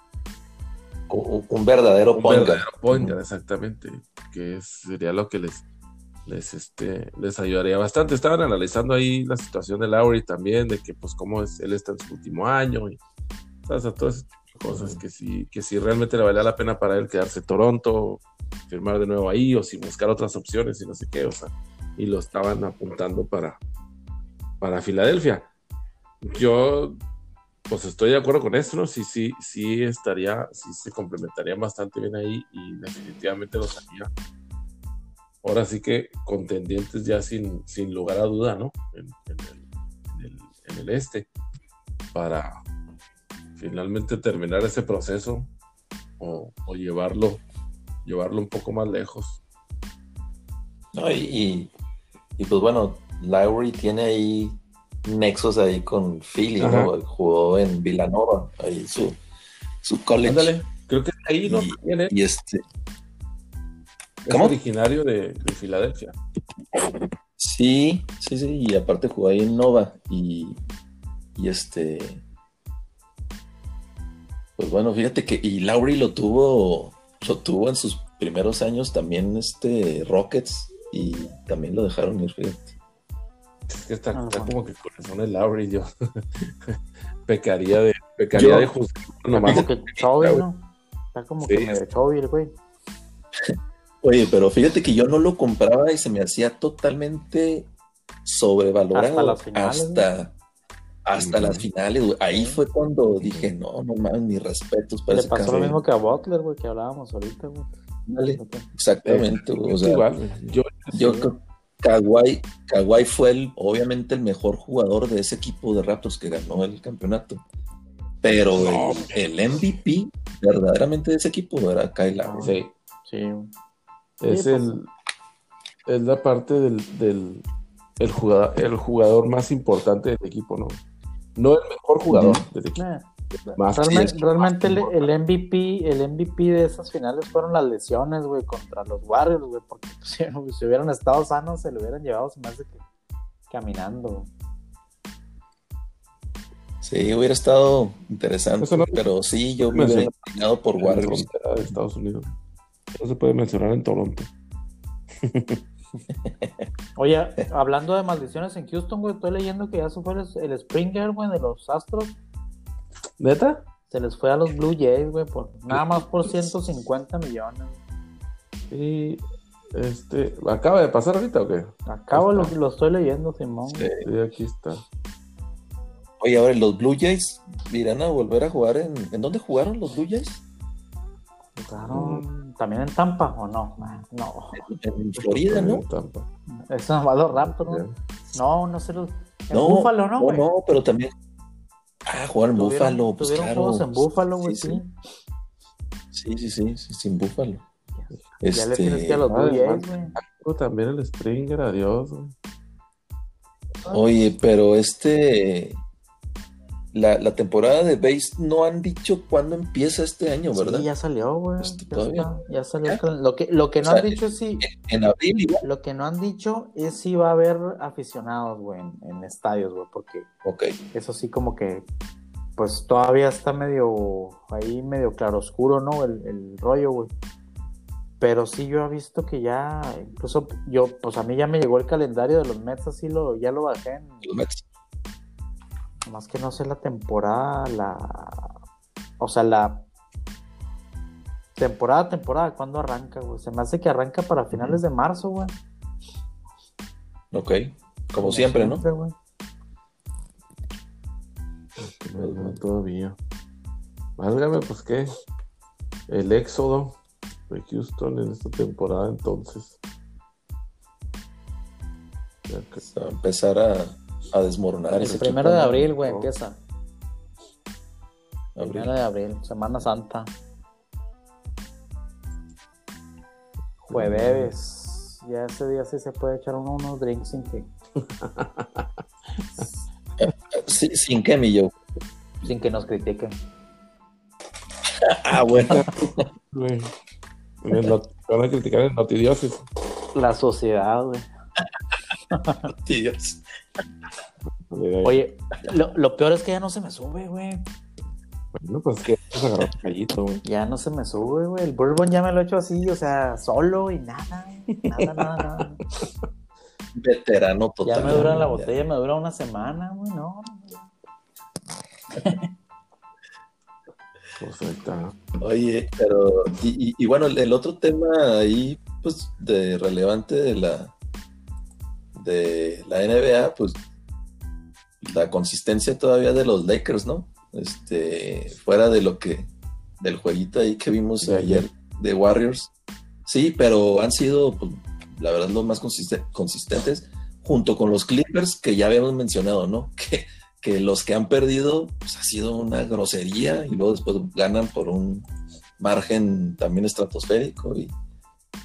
Un, un verdadero Un point guard. verdadero point guard, exactamente. Que es- sería lo que les, les, este, les ayudaría bastante. Estaban analizando ahí la situación de Lowry también, de que pues cómo es, él está en su último año y ¿sabes? A todas cosas que sí, que si realmente le valía la pena para él quedarse en Toronto, firmar de nuevo ahí, o si buscar otras opciones y no sé qué, o sea, y lo estaban apuntando para, para Filadelfia. Yo pues estoy de acuerdo con esto, ¿no? Sí, sí, sí estaría, sí se complementarían bastante bien ahí y definitivamente los haría. Ahora sí que contendientes ya sin, sin lugar a duda, ¿no? En, en el, en el- en el este, para finalmente terminar ese proceso o, o llevarlo, llevarlo un poco más lejos. No, y, y, pues bueno, Lowry tiene ahí nexos ahí con Philly, Ajá. ¿no? Jugó en Villanova, ahí su, su college. Ándale, creo que ahí no Y-. Y este, es ¿cómo? originario de, de Filadelfia. sí, sí, sí, y aparte jugó ahí en Nova y, y este, pues bueno, fíjate que, y Lowry lo tuvo, lo tuvo en sus primeros años también este Rockets y también lo dejaron ir, fíjate. Es que está, Ah, está como que corazón el Lowry, yo pecaría de, pecaría Yo- de juzgar nomás. Como que Chovy, ¿no? Está como Sí. que medio Chovy el güey. Oye, pero fíjate que yo no lo compraba y se me hacía totalmente sobrevalorado Hasta las finales, hasta, las finales, güey. Ahí fue cuando dije, no, no mames, mis respetos para Le ese pasó lo mismo que a Butler, güey, que hablábamos ahorita, güey. Dale, Exactamente, güey. O sea, igual, yo, yo creo que Kawhi, Kawhi fue el, obviamente el mejor jugador de ese equipo de Raptors que ganó el campeonato. Pero No, el, el MVP verdaderamente de ese equipo era Kyle Lowry. sí, Sí. Es pues. el es la parte del, del el jugador, el jugador más importante del equipo, ¿no? No el mejor jugador del equipo. Eh, Más realmente sí, es realmente el, más el MVP, el MVP de esas finales fueron las lesiones, güey, contra los Warriors, güey, porque pues, si, hubieran estado sanos se lo hubieran llevado, me hace que caminando. Sí, hubiera estado interesante, no- pero sí, yo me hubiera inclinado por Warriors. de Estados Unidos. No se puede mencionar en Toronto. Oye, hablando de maldiciones en Houston, güey, estoy leyendo que ya se fue el, el Springer, güey, de los Astros. ¿Neta? Se les fue a los Blue Jays, güey, por, nada más por 150 millones. Y este, ¿acaba de pasar ahorita o qué? Acabo lo, lo estoy leyendo, Simón. Sí. Sí, aquí está. Oye, ahora los Blue Jays irán a volver a jugar en. ¿En dónde jugaron los Blue Jays? También en Tampa, ¿o no? No, En Florida, ¿no? En Tampa. eso nomás los Raptors, ¿no? No, no sé los. En No, Búfalo, ¿no, No, güey? no, pero también. Ah, jugaron en Búfalo, pues tuvieron claro. juegos en Búfalo, güey, sí. sí. Sí, sí, sí, sí, sin Búfalo. Ya le tienes que a los además- güey. También el Springer, adiós. güey. Oye, pero este. La, la temporada de base no han dicho cuándo empieza este año, ¿verdad? Sí, ya salió, güey. Este, Ya, ya salió. Lo que, lo que no O sea, han dicho es si. En abril igual. Lo que no han dicho es si va a haber aficionados, güey, en, en estadios, güey, porque Ok. eso sí como que pues todavía está medio ahí medio claroscuro, ¿no? El, el rollo, güey. Pero sí yo he visto que ya, incluso yo, pues a mí ya me llegó el calendario de los Mets, así lo, ya lo bajé en, Los Mets. Más que no sé la temporada, la, o sea, la temporada, temporada, ¿cuándo arranca, güey? Se me hace que arranca para finales de marzo, güey. Ok, como siempre, ¿no? güey. No, todavía. Válgame, pues qué. El éxodo de Houston en esta temporada, entonces. Ya que- Va a empezar a, a desmoronar El ese primero de abril, güey, empieza. Abril. Primero de abril, Semana Santa. Jueves. Ya ese día sí se puede echar uno unos drinks sin que, Sí, sin que mi yo. sin que nos critiquen. Ah, bueno. El Van a criticar el notidiócesis. La sociedad, güey. Dios. Oye, lo, lo peor es que ya no se me sube, güey. Bueno, pues que vamos a agarrar un callito, güey. Ya no se me sube, güey. El bourbon ya me lo he hecho así, o sea, solo y nada. Nada, nada, nada. Veterano total. Ya me dura la Ya. botella, me dura una semana, güey, no. Pues ahí está. Oye, pero. Y, y- y bueno, el, el otro tema ahí, pues, de relevante de la. De la NBA, pues. La consistencia todavía de los Lakers, ¿no? Este. Fuera de lo que. Del jueguito ahí que vimos ayer de Warriors. Sí, pero han sido, pues, la verdad, los más consiste- consistentes. Junto con los Clippers, que ya habíamos mencionado, ¿no? Que que los que han perdido pues, ha sido una grosería y luego después ganan por un margen también estratosférico. Y,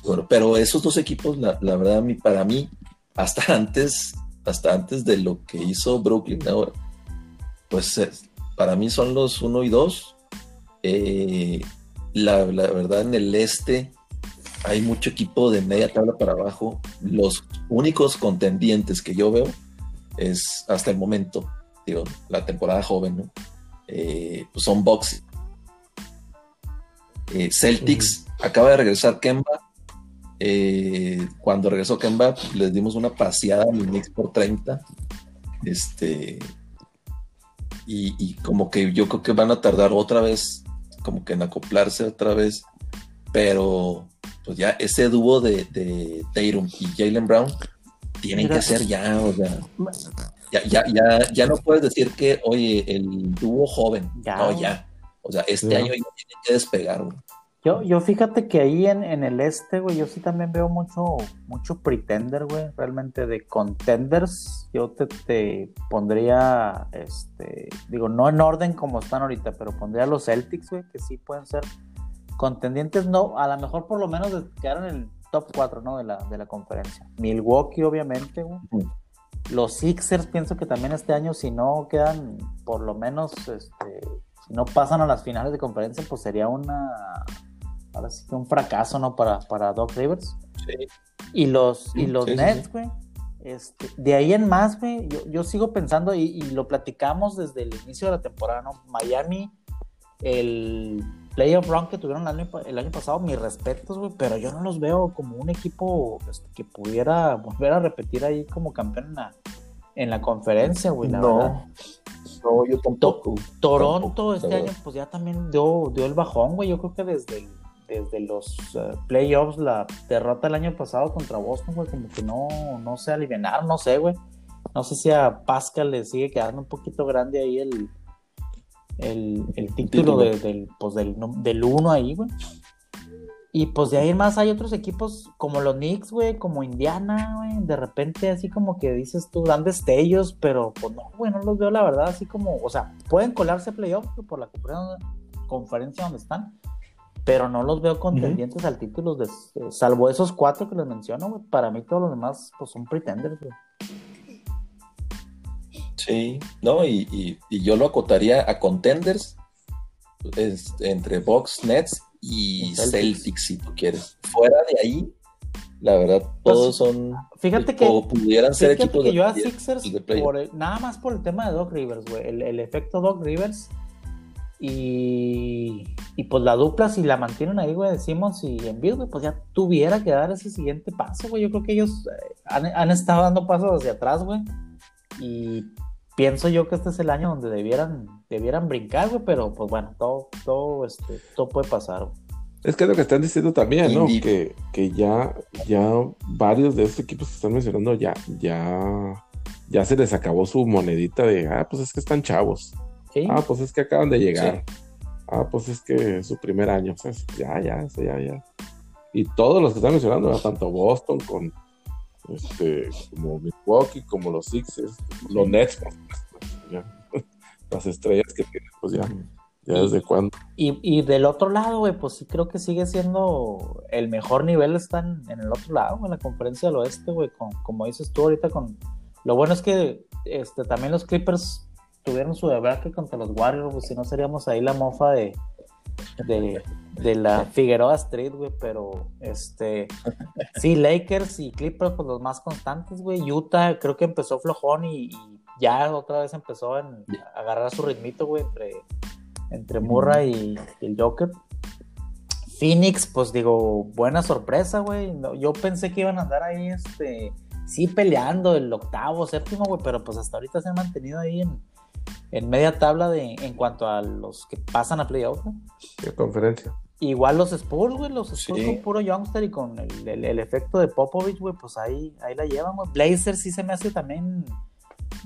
bueno, pero esos dos equipos, la, la verdad, para mí, hasta antes, hasta antes de lo que hizo Brooklyn ahora, pues eh, para mí son los uno y dos. Eh, la, la verdad, en el este hay mucho equipo de media tabla para abajo. Los únicos contendientes que yo veo es hasta el momento digo, la temporada joven, ¿no? Eh, pues son Bucks. Eh, Celtics, acaba de regresar Kemba. Eh, cuando regresó Kemba, les dimos una paseada a los Knicks por 30. Este. Y, y como que yo creo que van a tardar otra vez, como que en acoplarse otra vez. Pero, pues ya ese dúo de, de Tatum y Jalen Brown tienen Mira. que ser ya, o sea. Ya, ya, ya, ya no puedes decir que, oye, el dúo joven. Ya, no, ya. O sea, este Sí. año ya tiene que despegar, güey. Yo, yo fíjate que ahí en, en el este, güey, yo sí también veo mucho, mucho pretender, güey, realmente de contenders. Yo te, te pondría, este, digo, no en orden como están ahorita, pero pondría a los Celtics, güey, que sí pueden ser contendientes, no, a lo mejor por lo menos de quedar en el top 4, ¿no? De la, de la conferencia. Milwaukee, obviamente, güey. Los Sixers pienso que también este año, si no quedan, por lo menos, este, si no pasan a las finales de conferencia, pues sería una, ahora sí que un fracaso, ¿no? Para, para Doc Rivers. Sí. Y los, y los sí, Nets, sí. güey. Este, de ahí en más, güey, yo, yo sigo pensando, y, y lo platicamos desde el inicio de la temporada, ¿no? Miami, el playoff run que tuvieron el año, el año pasado, mis respetos, güey, pero yo no los veo como un equipo este, que pudiera volver a repetir ahí como campeón en la, en la conferencia, güey, la No. verdad. No, yo tampoco. Toronto Tampoco, este año pues ya también dio, dio el bajón, güey. Yo creo que desde, el- desde los eh, playoffs, la derrota el año pasado contra Boston, güey, como que no, no se alivianaron, no sé, güey. No sé si a Pascal le sigue quedando un poquito grande ahí el, el, el título, título. de- del, pues, del, del uno ahí, güey. Y pues de ahí en más hay otros equipos como los Knicks, güey, como Indiana, güey. De repente así como que dices tú, dan destellos, pero pues no, güey, no los veo la verdad así como, o sea, pueden colarse güey, por la confer- conferencia donde están, pero no los veo contendientes al título, de, eh, salvo esos cuatro que les menciono, güey. Para mí todos los demás pues son pretenders, güey. Sí, no, y, y- y yo lo acotaría a contenders es, entre Bucks, Nets y Celtics. Celtics. si tú quieres. Fuera de ahí, la verdad, todos son. Fíjate que o pudieran ser Fíjate equipos que de, yo a Sixers, de playoff. por el- nada más por el tema de Doc Rivers, güey, el, el efecto Doc Rivers y, y pues la dupla, si la mantienen ahí, güey, de Simmons y Embiid, güey, pues ya tuviera que dar ese siguiente paso, güey. Yo creo que ellos eh, han, han estado dando pasos hacia atrás, güey, y pienso yo que este es el año donde debieran, debieran brincar, güey, pero pues bueno, todo, todo, este, todo puede pasar, güey. Es que es lo que están diciendo también, ¿no? Indeed. Que, que ya, ya varios de estos equipos que están mencionando ya, ya, ya se les acabó su monedita de, ah, pues es que están chavos. Sí. Ah, pues es que acaban de llegar. Ah, pues es que es su primer año. O sea, ya, ya, ya, ya. Y todos los que están mencionando, ¿no? tanto Boston con este, como Milwaukee, como los Sixers, los Nets, supuesto, ya. las estrellas que tienen, pues ya, ya desde cuándo. Y, y del otro lado, güey, pues sí creo que sigue siendo el mejor nivel está en, en el otro lado, en la conferencia del oeste, güey, con, como dices tú ahorita con... Lo bueno es que este, también los Clippers tuvieron su debraque contra los Warriors, pues si no seríamos ahí la mofa de, de, de la Figueroa Street, güey, pero este... Sí, Lakers y Clippers, pues los más constantes, güey. Utah creo que empezó flojón y, ya otra vez empezó a agarrar su ritmito, güey, entre entre Murray y, el Joker. Phoenix, pues digo, buena sorpresa, güey. Yo pensé que iban a andar ahí, este, sí peleando el octavo, séptimo, güey, pero pues hasta ahorita se han mantenido ahí en, en media tabla de, en cuanto a los que pasan a playoff, güey. ¿Qué conferencia? Igual los Spurs, güey, los Spurs Sí. con puro youngster y con el, el- el efecto de Popovich, güey, pues ahí, ahí la llevan, güey. Blazers sí se me hace también.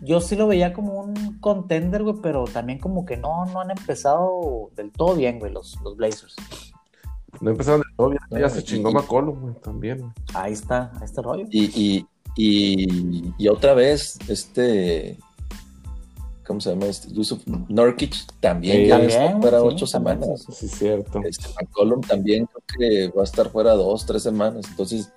Yo sí lo veía como un contender, güey, pero también como que no, no han empezado del todo bien, güey, los, los Blazers. No empezaron de todo, ya, ya No, se chingó McCollum, güey, también. güey. Ahí está, ahí está el rollo. Y, y, y, y otra vez, este. ¿Cómo se llama este? Yusuf Nurkic también Sí, ya También, está fuera ocho semanas. sí, cierto. Este, McCollum también creo que va a estar fuera dos, tres semanas. Entonces,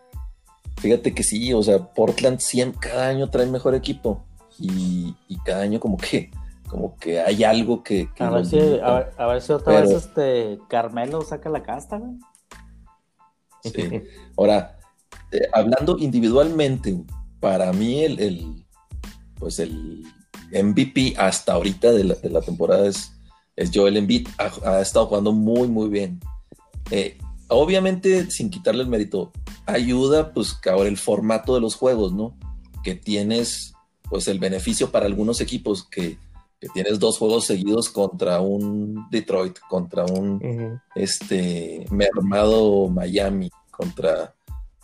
fíjate que sí, o sea, Portland siempre, cada año trae mejor equipo. Y, y cada año como que, como que hay algo que. que A ver, si, a, ver, a ver si otra Pero- vez este Carmelo saca la casta, güey. Sí. Ahora, eh, hablando individualmente, para mí el, el, pues el MVP hasta ahorita de la, de la temporada es, es Joel Embiid. Ha, ha estado jugando muy, muy bien. Eh, obviamente, sin quitarle el mérito, ayuda pues que ahora el formato de los juegos, ¿no? Que tienes pues el beneficio para algunos equipos que, que tienes dos juegos seguidos contra un Detroit, contra un este mermado Miami contra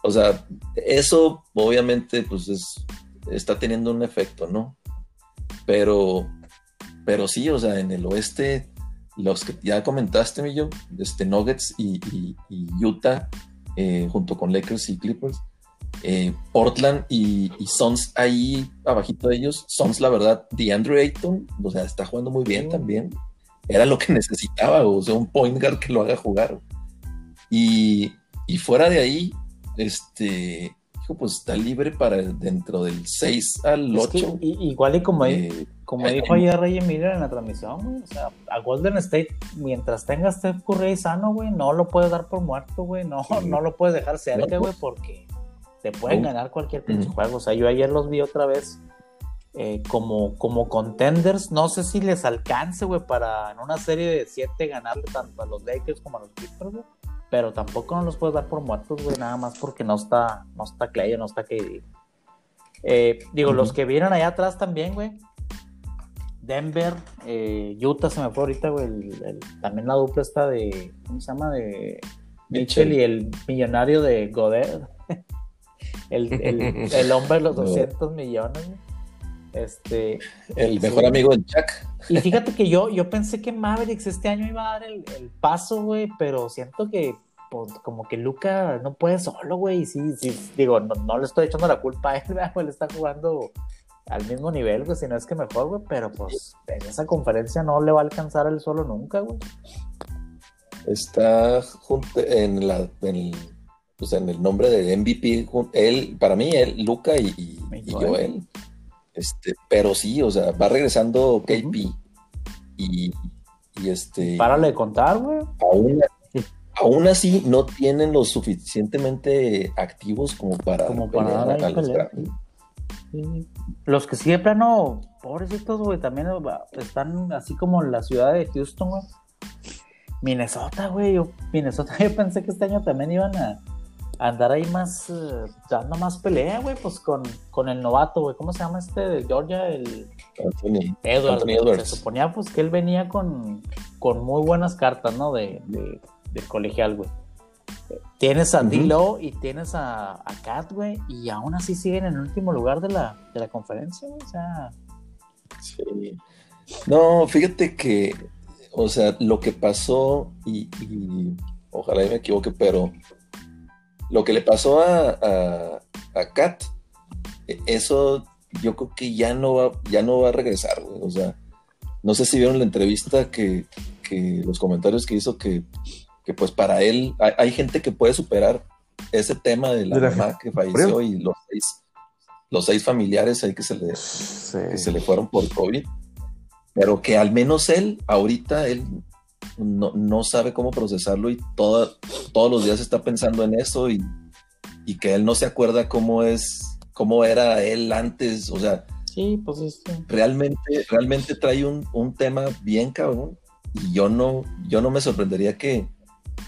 o sea eso obviamente pues es está teniendo un efecto no pero pero sí o sea en el oeste los que ya comentaste Millo este Nuggets y, y- y Utah eh, junto con Lakers y Clippers eh, Portland y, y Suns ahí abajito de ellos Suns la verdad DeAndre Ayton o sea está jugando muy bien también era lo que necesitaba, o sea, un point guard que lo haga jugar. Y, y fuera de ahí, este, pues está libre para dentro del 6 al Es que 8. i- igual y como, eh, como eh, dijo ayer Rey Miller en la transmisión, güey, o sea, a Golden State, mientras tenga Steph Curry sano, güey, no lo puedes dar por muerto, güey, no, Sí. no lo puedes dejar cerca, güey, porque te pueden ganar cualquier pinche Ujú. juego. O sea, yo ayer los vi otra vez eh, como, como contenders, no sé si les alcance, güey, para en una serie de siete ganarle tanto a los Lakers como a los Clippers, güey. Pero tampoco no los puedes dar por muertos, güey, nada más porque no está, no está Clay, no está KD. Eh, digo, los que vienen allá atrás también, güey. Denver, eh, Utah se me fue ahorita, güey. el- el- también la dupla está de. ¿Cómo se llama? De Mitchell Mitchell. y el millonario de Godet. el, el, el hombre de los Godet. 200 millones, güey. Este. el mejor sí. amigo del Chuck. Y fíjate que yo, yo pensé que Mavericks este año iba a dar el, el paso, güey, pero siento que pues, como que Luca no puede solo, güey. y Sí, sí, digo, no, no le estoy echando la culpa a él, ¿verdad, güey, él está jugando al mismo nivel, güey, si no es que mejor, güey, pero pues en esa conferencia no le va a alcanzar él solo nunca, güey. Está junto en la en el, pues en el nombre de MVP, él, para mí, él, Luca y, y- y Joel. Joel. Este, pero sí, o sea, va regresando KP. Y, y este. Párale de contar, güey. aún, aún así no tienen lo suficientemente activos como para, Como para pelear dar ahí a los. Grammy. Los que sí de plano, pobrecitos, güey, también va- están así como en la ciudad de Houston, güey. Minnesota, güey. yo- Minnesota, yo pensé que este año también iban a, a andar ahí más, eh, dando más pelea, güey, pues con, con el novato, güey. ¿Cómo se llama este de Georgia? El Anthony, Edwards. Anthony güey. Edwards. Se suponía, pues, que él venía con, con muy buenas cartas, ¿no? De, de, de colegial, güey. Tienes a Dilo y tienes a, a Kat, güey, y aún así siguen en el último lugar de la, de la conferencia, güey. O sea, Sí. No, fíjate que, o sea, lo que pasó, y, y ojalá y me equivoque, pero lo que le pasó a, a, a Kat, e- eso yo creo que ya no va, ya no va a regresar, güey. O sea, no sé si vieron la entrevista que, que los comentarios que hizo que, que pues para él hay, hay gente que puede superar ese tema de la, De la mamá que falleció y los seis, los seis familiares ahí que se le, Sí. que se le fueron por COVID, pero que al menos él, ahorita, él no, no sabe cómo procesarlo y toda- todos los días está pensando en eso y, y que él no se acuerda cómo es, cómo era él antes, o sea, sí, pues realmente, realmente trae un, un tema bien cabrón y yo no, yo no me sorprendería que,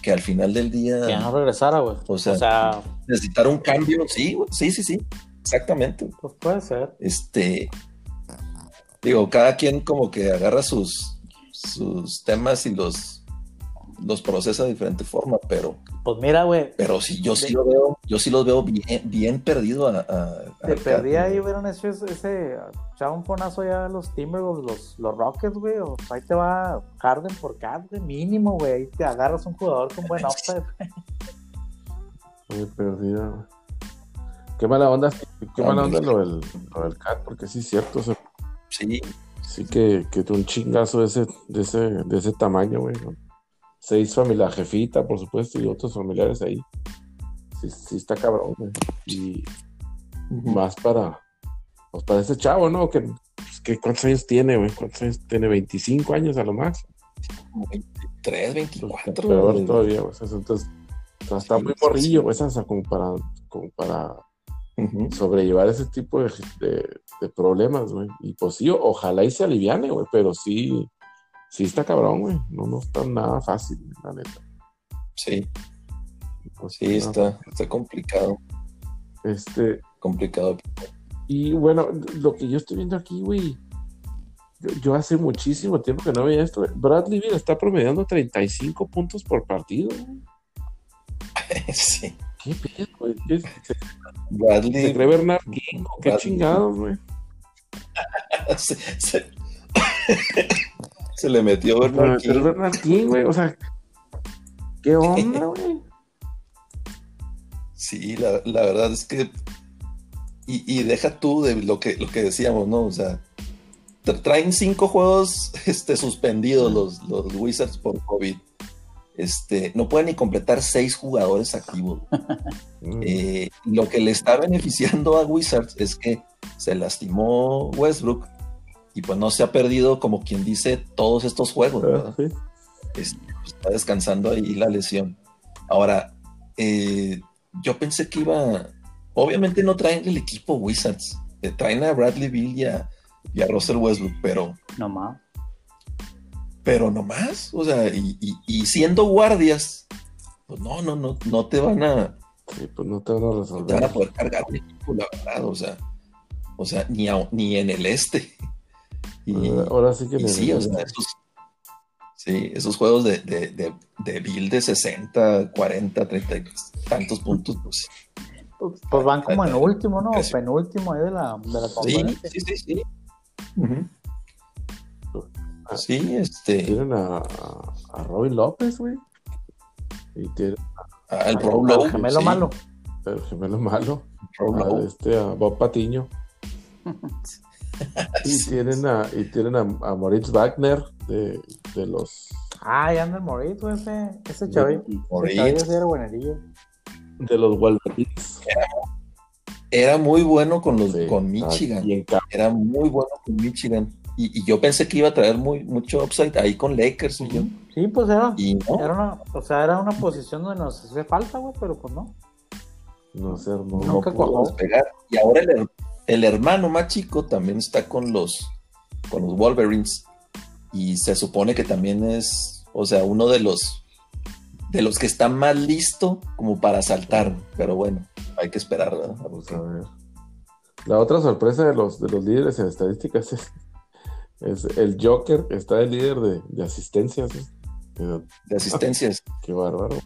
que al final del día Que no regresara, güey. O sea- o sea, necesitar un cambio, sí, sí, sí, sí, exactamente. pues puede ser. este digo, cada quien como que agarra sus sus temas y los los procesa de diferente forma, pero Pues mira, güey, pero sí yo sí De- lo veo, yo sí los veo bien bien perdido a, a- te a- perdí ahí, hubieran hecho ese, ese echaba un fonazo ya a los Timberwolves, los, los Rockets, güey. O sea, ahí te va Harden por güey, mínimo, güey. Ahí te agarras un jugador con buen upside. Muy perdida, güey. Qué mala onda, qué mala onda lo del, lo del CAT, porque sí es cierto, o sea, sí, sí que, que un chingazo de ese, de ese, de ese tamaño, güey, ¿no? Seis familias, jefita, por supuesto, y otros familiares ahí. Sí, sí está cabrón, güey. Y más para, pues para ese chavo, ¿no? Que, pues, que ¿Cuántos años tiene, güey? ¿Cuántos años tiene? 25 años a lo más. como 23, 24. Pues, Peor todavía, güey. Entonces, o sea, está muy morrillo, güey, o sea, como para, como para Sobrellevar ese tipo de, de- de problemas, güey. Y pues sí, ojalá y se aliviane, güey, pero sí, sí está cabrón, güey. No, no está nada fácil, la neta. Sí, Pues, sí, está, está complicado, Este, complicado. y bueno, lo que yo estoy viendo aquí, güey, yo, yo hace muchísimo tiempo que no veía esto. Bradley Beal está promediando 35 puntos por partido, güey. sí. ¿Qué pedo, güey? ¿Qué- ¿Se, se Bradley cree Bernard King? ¿Qué Bradley. chingados, güey? se, se- se le metió Bernard Pero King. Bernard King, güey, o sea, ¿qué onda, güey? Sí, la, la verdad es que. Y, y deja tú de lo que, lo que decíamos, ¿no? O sea, tra- traen cinco juegos este, suspendidos los, los Wizards por COVID. Este, no pueden ni completar seis jugadores activos. Mm. Eh, lo que le está beneficiando a Wizards es que se lastimó Westbrook y pues no se ha perdido, como quien dice, todos estos juegos. Ah, ¿verdad? sí. Este, está descansando ahí la lesión. Ahora, eh, yo pensé que iba. Obviamente no traen el equipo Wizards. eh, traen a Bradley Bill y a, y a Russell Westbrook, pero, No más. Pero no más. O sea, y, y- y siendo guardias, pues no, no, no, no te van a, Sí, pues no te van a no te resolver. van a poder cargar el equipo, la verdad. O sea, o sea, ni, a- ni en el este. Y, Ahora- Ahora sí que y sí, o sea, esos, sí, esos juegos de, de, de, de Bill de 60, 40, 30 y tantos puntos, pues Pues, pues van como en último, ¿no? Penúltimo ahí de la, de la sí, sí, sí, sí. Sí, este, Tienen a, a, a Robin López, güey. Y tienen ah, el Al- Rob Lowe, gemelo sí, malo. al gemelo malo. Rob A, Lowe. este, a Bob Patiño. Y tienen a, y tienen a, a Moritz Wagner de, de los Ah, ya anda el Moritz, güey, ese, ese chavito. Moritz. era buenerillo. de los Wolverines. Era muy bueno con los Sí, con Michigan. cabrón. Era muy bueno con Michigan. Y, y yo pensé que iba a traer muy, mucho upside ahí con Lakers y yo. Sí, pues era. Y no, Era una, o sea, era una posición donde nos hacía falta, güey, pero pues no. No armó. no Nunca pudo cuajó. despegar. Y ahora el, el hermano más chico también está con los, con los Wolverines. Y se supone que también es, o sea, uno de los de los que está más listo como para saltar. Pero bueno, hay que esperar, ¿verdad? A ver. La otra sorpresa de los, de los líderes en estadísticas es, es el Joker, está el líder de, de asistencias. De asistencias. Qué bárbaro.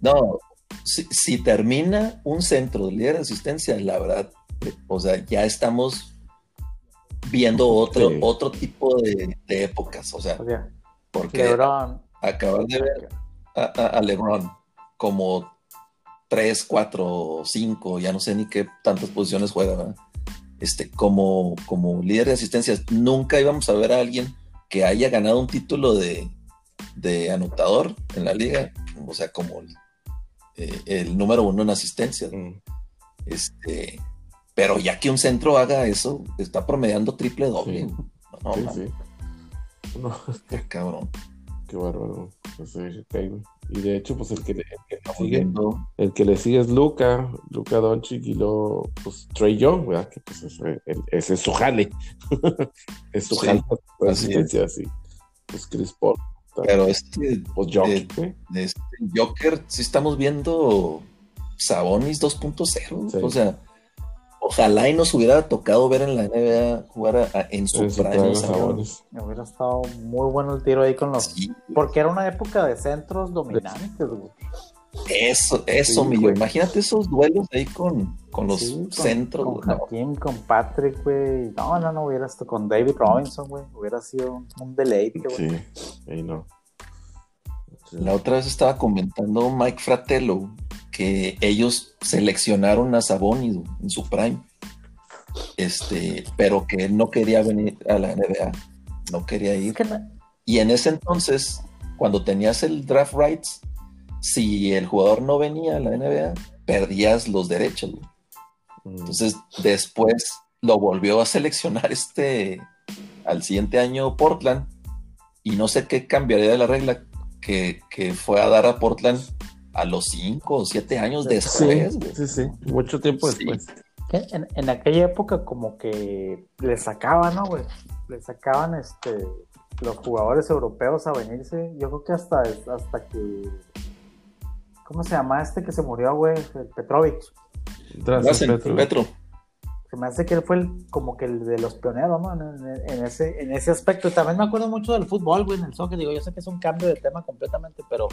No, si, termina un centro de líder de asistencia, la verdad, o sea, ya estamos viendo otro, otro tipo de, épocas. O sea, porque acabar de ver a, LeBron como 3, 4, 5, ya no sé ni qué tantas posiciones juega, Este, como, como líder de asistencias, nunca íbamos a ver a alguien que haya ganado un título de, de anotador en la liga, o sea, como el, eh, número uno en asistencia. Mm. Este, pero ya que un centro haga eso, está promediando triple doble. No, sí, Qué cabrón. Qué bárbaro. Pues, y de hecho, pues el que, le, sigue, el que le sigue es Luca, Luca Doncic y luego, pues Trey Young, ¿verdad? Que pues ese es su jale. es su jale de asistencia, así. Pues Chris Paul. Pero este, pues Joker, este Joker, sí estamos viendo Sabonis 2.0. O sea, ojalá y nos hubiera tocado ver en la NBA jugar en su prime. Sabonis. Hubiera estado muy bueno el tiro ahí con los. Porque era una época de centros dominantes, güey. Eso, eso, mi Imagínate esos duelos ahí con, con los centros. Con Joaquín, con Patrick, güey. No, no, no, hubiera estado con David Robinson, güey. Hubiera sido un deleite, güey. Sí, ahí no. La otra vez estaba comentando Mike Fratello que ellos seleccionaron a Sabonis en su prime. Este, pero que él no quería venir a la NBA. No quería ir. Y en ese entonces, cuando tenías el draft rights, si el jugador no venía a la NBA, perdías los derechos. Mm. Entonces, después lo volvió a seleccionar este al siguiente año Portland y no sé qué cambiaría de la regla que, fue a dar a Portland a los 5 o 7 años después. Sí, sí, mucho tiempo después. En, en, aquella época como que le sacaban, ¿no, güey? Le sacaban este los jugadores europeos a venirse. Yo creo que hasta, hasta que ¿Cómo se llama este que se murió, güey? El Petrovich. Petro. Petro. Se me hace que él fue el, como que el de los pioneros, ¿no? En, ese, en ese aspecto. También me acuerdo mucho del fútbol, güey, en el soccer. Digo, yo sé que es un cambio de tema completamente, pero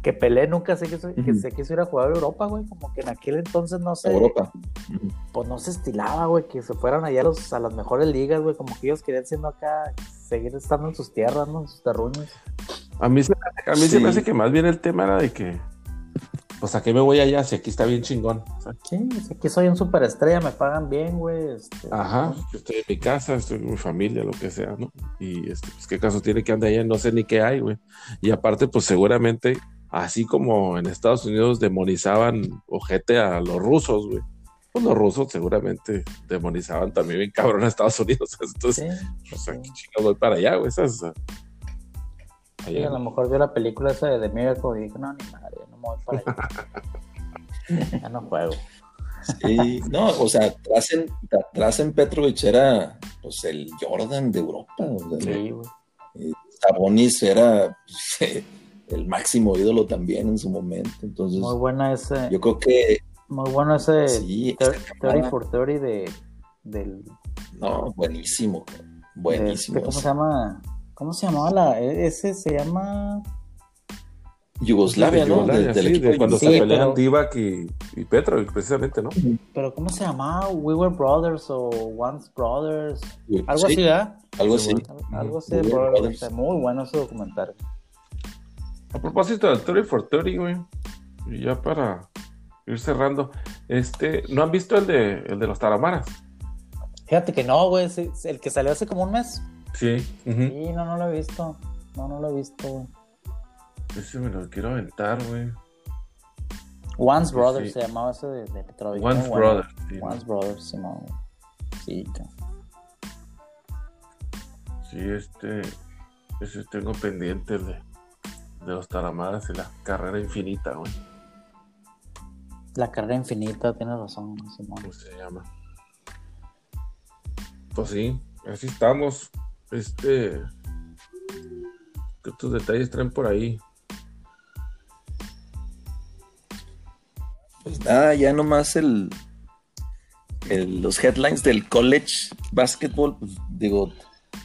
que Pelé nunca se quiso, que se quiso ir a jugar a Europa, güey. Como que en aquel entonces no sé. Europa. Pues no se estilaba, güey, que se fueran allá a, los, a las mejores ligas, güey. Como que ellos querían siendo acá, seguir estando en sus tierras, ¿no? En sus terruños. A mí, se, a mí se me hace que más bien el tema era de que pues a qué me voy allá si aquí está bien chingón. Sí, si aquí soy un superestrella, me pagan bien, güey. Este, Ajá, yo estoy en mi casa, estoy con mi familia, lo que sea, ¿no? Y este, pues qué caso tiene que andar allá, no sé ni qué hay, güey. Y aparte, pues seguramente, así como en Estados Unidos demonizaban ojete a los rusos, güey. Pues los rusos seguramente demonizaban también bien cabrón a Estados Unidos. Entonces, pues aquí chingados voy para allá, güey. Esas, a lo mejor vio la película esa de The Miracle y dije, no, ni madre, voy para allá. ya no juego. Sí, no, o sea, Drazen, Petrovich era pues el Jordan de Europa. O sea, sí, eh, Sabonis era pues, el máximo ídolo también en su momento. Entonces, muy buena ese. Yo creo que. Muy bueno ese sí, 30 for 30 de, del. No, buenísimo. Buenísimo. Este, ¿Cómo se llama? ¿Cómo se llamaba la? E, ese se llama. Yugoslavia, ¿no? de, cuando se pelean Divac y, y Petrovic, precisamente, ¿no? Pero ¿cómo se llamaba? We Were Brothers o Once Brothers. Algo así, ¿verdad? Algo así. Algo así, de muy bueno ese documental. A propósito del 30 for 30, güey. Y ya para ir cerrando. Este, ¿no han visto el de, el de los Taramaras? Fíjate que no, güey. El que salió hace como un mes. Sí. Sí, no, no lo he visto. No, no lo he visto, güey. Ese me lo quiero aventar, güey. Once Brothers se llamaba ese de, de Petróleo. Once Brothers. Sí, Once Brothers, sí, no. Sí, Sí, este. Ese tengo pendiente de, de los Taramadas y la carrera infinita, güey. La carrera infinita, tienes razón, Simón. ¿Cómo se llama? Pues sí, así estamos. Este. ¿Qué otros detalles traen por ahí? Pues nada, ya nomás el, el los headlines del college basketball, pues, digo,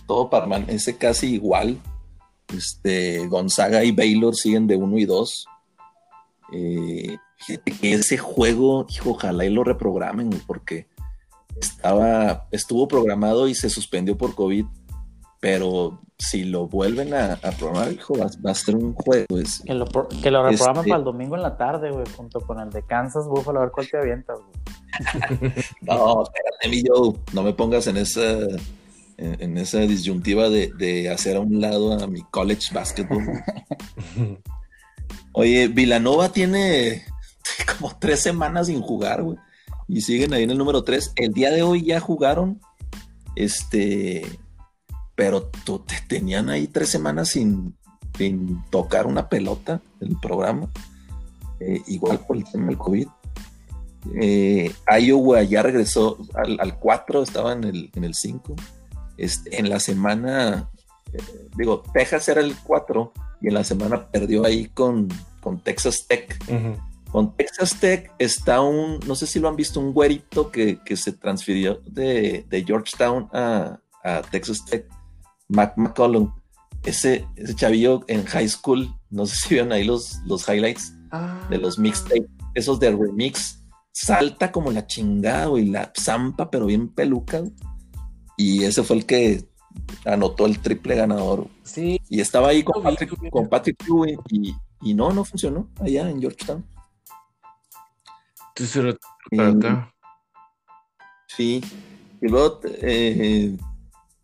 todo permanece casi igual. Este, Gonzaga y Baylor siguen de 1 y 2. Eh, ese juego, hijo, ojalá y lo reprogramen, porque estaba, estuvo programado y se suspendió por COVID, pero si lo vuelven a, programar, hijo, va, a ser un juego. que lo, que lo reprogramen este para el domingo en la tarde, güey, junto con el de Kansas Buffalo, a ver cuál te avienta, güey. no, espérate, mi Joe, no me pongas en esa en, esa disyuntiva de, hacer a un lado a mi college basketball. Oye, Villanova tiene como tres semanas sin jugar, güey. Y siguen ahí en el número tres. El día de hoy ya jugaron. Este. Pero tú, te tenían ahí tres semanas sin, tocar una pelota en el programa. Eh, igual por el tema del COVID. Eh, Iowa ya regresó al, 4, estaba en el 5. Este, en la semana, eh, digo, Texas era el 4 y en la semana perdió ahí con, con Texas Tech. Con Texas Tech está un, no sé si lo han visto, un güerito que, se transfirió de, Georgetown a, Texas Tech, Mac McCollum. Ese, ese chavillo en high school, no sé si vieron ahí los, los highlights de los ah. mixtapes, esos de remix, salta como la chingada, y la zampa, pero bien peluca. Y ese fue el que anotó el triple ganador. Sí. Y estaba ahí con Patrick, con Patrick Ewing y, y, no, no funcionó allá en Georgetown. Entonces Sí. Y luego eh,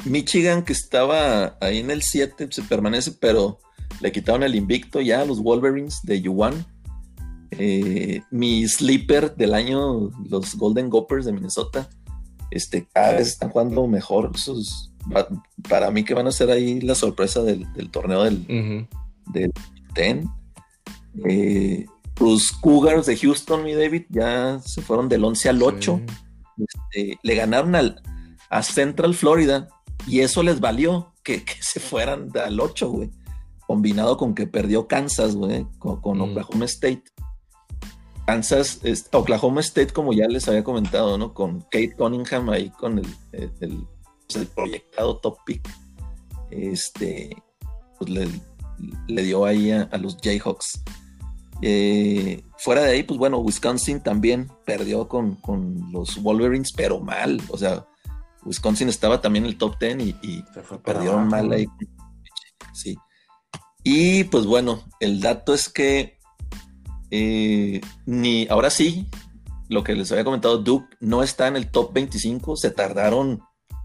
Michigan, que estaba ahí en el 7, se permanece, pero le quitaron el invicto ya a los Wolverines de Yuan. Eh, mi sleeper del año, los Golden Gophers de Minnesota, este, cada vez están jugando mejor. para mí que van a ser ahí la sorpresa del, torneo del, TEN. Eh, los Cougars de Houston, mi David, ya se fueron del 11 al 8. Este, le ganaron al, a Central Florida y eso les valió que, se fueran al 8, güey. Combinado con que perdió Kansas, güey, con, Oklahoma State. Kansas, Oklahoma State, como ya les había comentado, ¿no? Con Kate Cunningham ahí con el, el, proyectado top pick. Este, pues le, dio ahí a, los Jayhawks. Eh, fuera de ahí, pues bueno, Wisconsin también perdió con, los Wolverines, pero mal. O sea, Wisconsin estaba también en el top 10 y, perdieron mal ahí. Sí. Y pues bueno, el dato es que eh, ni ahora sí, lo que les había comentado, Duke no está en el top 25. Se tardaron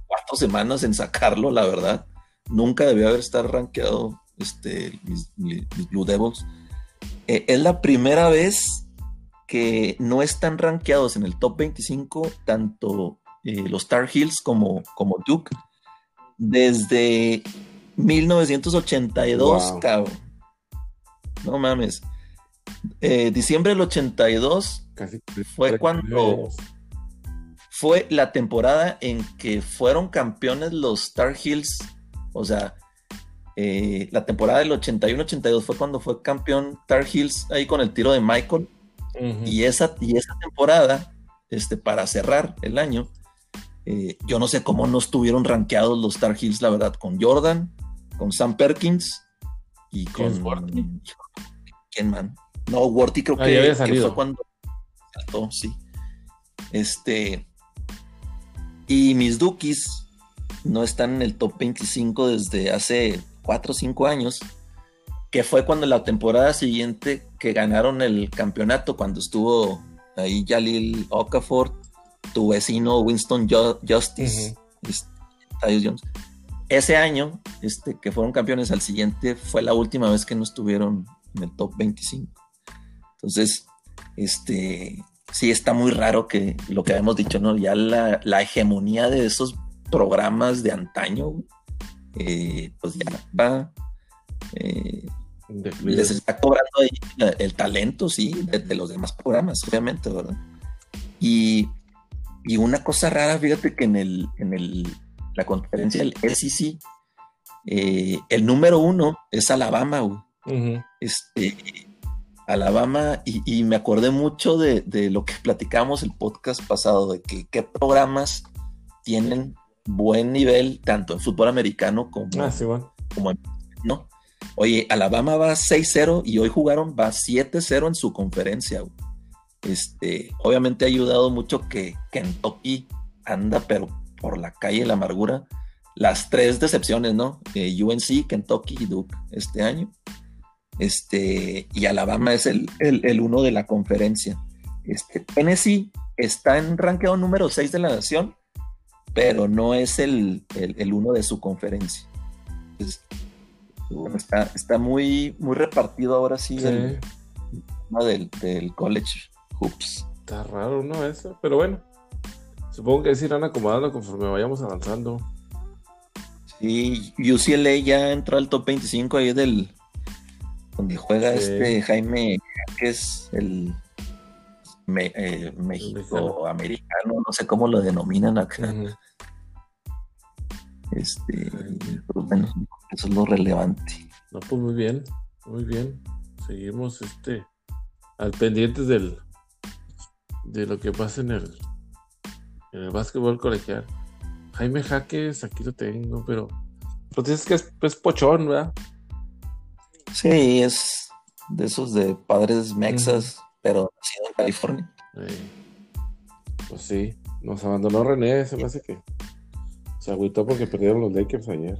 cuatro semanas en sacarlo, la verdad. Nunca debió haber estado rankeado este, mis, Blue Devils. Eh, es la primera vez que no están rankeados en el top 25 tanto eh, los Tar Heels como, como Duke desde 1982, cabrón. No mames. Eh, diciembre del 82 fue cuando fue la temporada en que fueron campeones los Star Heels. O sea, eh, la temporada del 81-82 fue cuando fue campeón Tar Heels ahí con el tiro de Michael. y, esa, y esa temporada, este, para cerrar el año, eh, yo no sé cómo no estuvieron rankeados los Star Heels, la verdad, con Jordan, con Sam Perkins y con. ¿Quién man? No, Worthy creo que, fue cuando saltó, sí. Este. Y mis Dukis no están en el top 25 desde hace 4 o 5 años, que fue cuando la temporada siguiente que ganaron el campeonato, cuando estuvo ahí Jalil Okafor, tu vecino Winston Justice, este, Jones. Ese año, este, que fueron campeones al siguiente, fue la última vez que no estuvieron en el top 25. Entonces, este, sí está muy raro que lo que habíamos dicho, ¿no? Ya la, hegemonía de esos programas de antaño, eh, pues ya va. Eh, les está cobrando ahí el talento, sí, de, los demás programas, obviamente, ¿verdad? Y, una cosa rara, fíjate que en el, en el, la conferencia del SEC, eh, el número uno es Alabama, güey. Este, Alabama y, me acordé mucho de, lo que platicamos el podcast pasado, de que qué programas tienen buen nivel tanto en fútbol americano como, ah, como en, ¿no? Oye, Alabama va 6-0 y hoy jugaron, va 7-0 en su conferencia. Este, obviamente ha ayudado mucho que Kentucky anda, pero por la calle de la amargura. Las tres decepciones, ¿no? Eh, UNC, Kentucky y Duke este año. Este, y Alabama es el, el, uno de la conferencia. Este, Tennessee está en ranqueo número 6 de la nación, pero no es el, el, uno de su conferencia. está, está muy, muy repartido ahora sí, El, del, del college hoops. Está raro, ¿no? Eso, pero bueno. Supongo que se irán acomodando conforme vayamos avanzando. Sí, UCLA ya entró al top 25 ahí del, donde juega este Jaime, que es el eh, México americano, no sé cómo lo denominan acá. Este, pero bueno, eso es lo relevante. No, pues muy bien, muy bien. Seguimos este al pendiente del de lo que pasa en el en el básquetbol colegial. Jaime Jaques, aquí lo tengo, pero pero dices que es pochón, ¿verdad? Sí, es de esos de padres mexas, pero nacido en California. Pues sí, nos abandonó René, se me hace que se agüitó porque perdieron los Lakers ayer.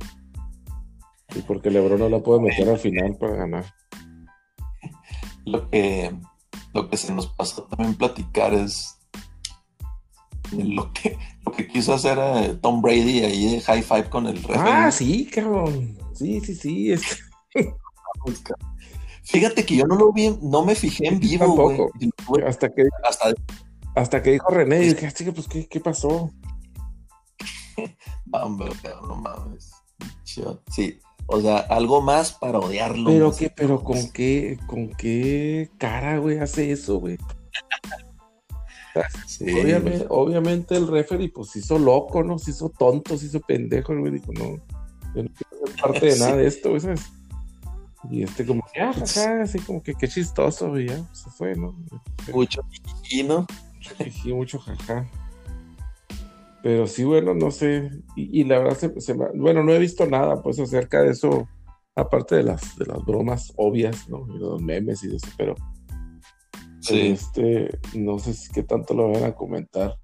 Y porque Lebron no la puede meter al final para ganar. Lo que, lo que se nos pasó también platicar es lo que, lo que quiso hacer eh, Tom Brady ahí de high five con el rey. Ah, sí, cabrón. Sí, sí, sí. Es... Fíjate que yo no lo vi, no me fijé en vivo, güey. Hasta que, hasta... que dijo René, y dije, pues, ¿qué, qué pasó? no mames. Sí, o sea, algo más para odiarlo. Pero qué, pero con qué, con qué cara, güey, hace eso, güey. obviamente, obviamente, el referee pues se hizo loco, ¿no? Se hizo tonto, se hizo pendejo, güey dijo, no, yo no quiero ser parte de nada de esto, güey, ¿sabes? Y este como que, ah, así como que qué chistoso, y ya, se fue, ¿no? Mucho y ¿no? mucho jaja. Pero sí, bueno, no sé. Y, la verdad, se, bueno, no he visto nada, pues, acerca de eso, aparte de las, de las bromas obvias, ¿no? Y los memes y de eso, pero. Sí. Este, no sé si qué tanto lo van a comentar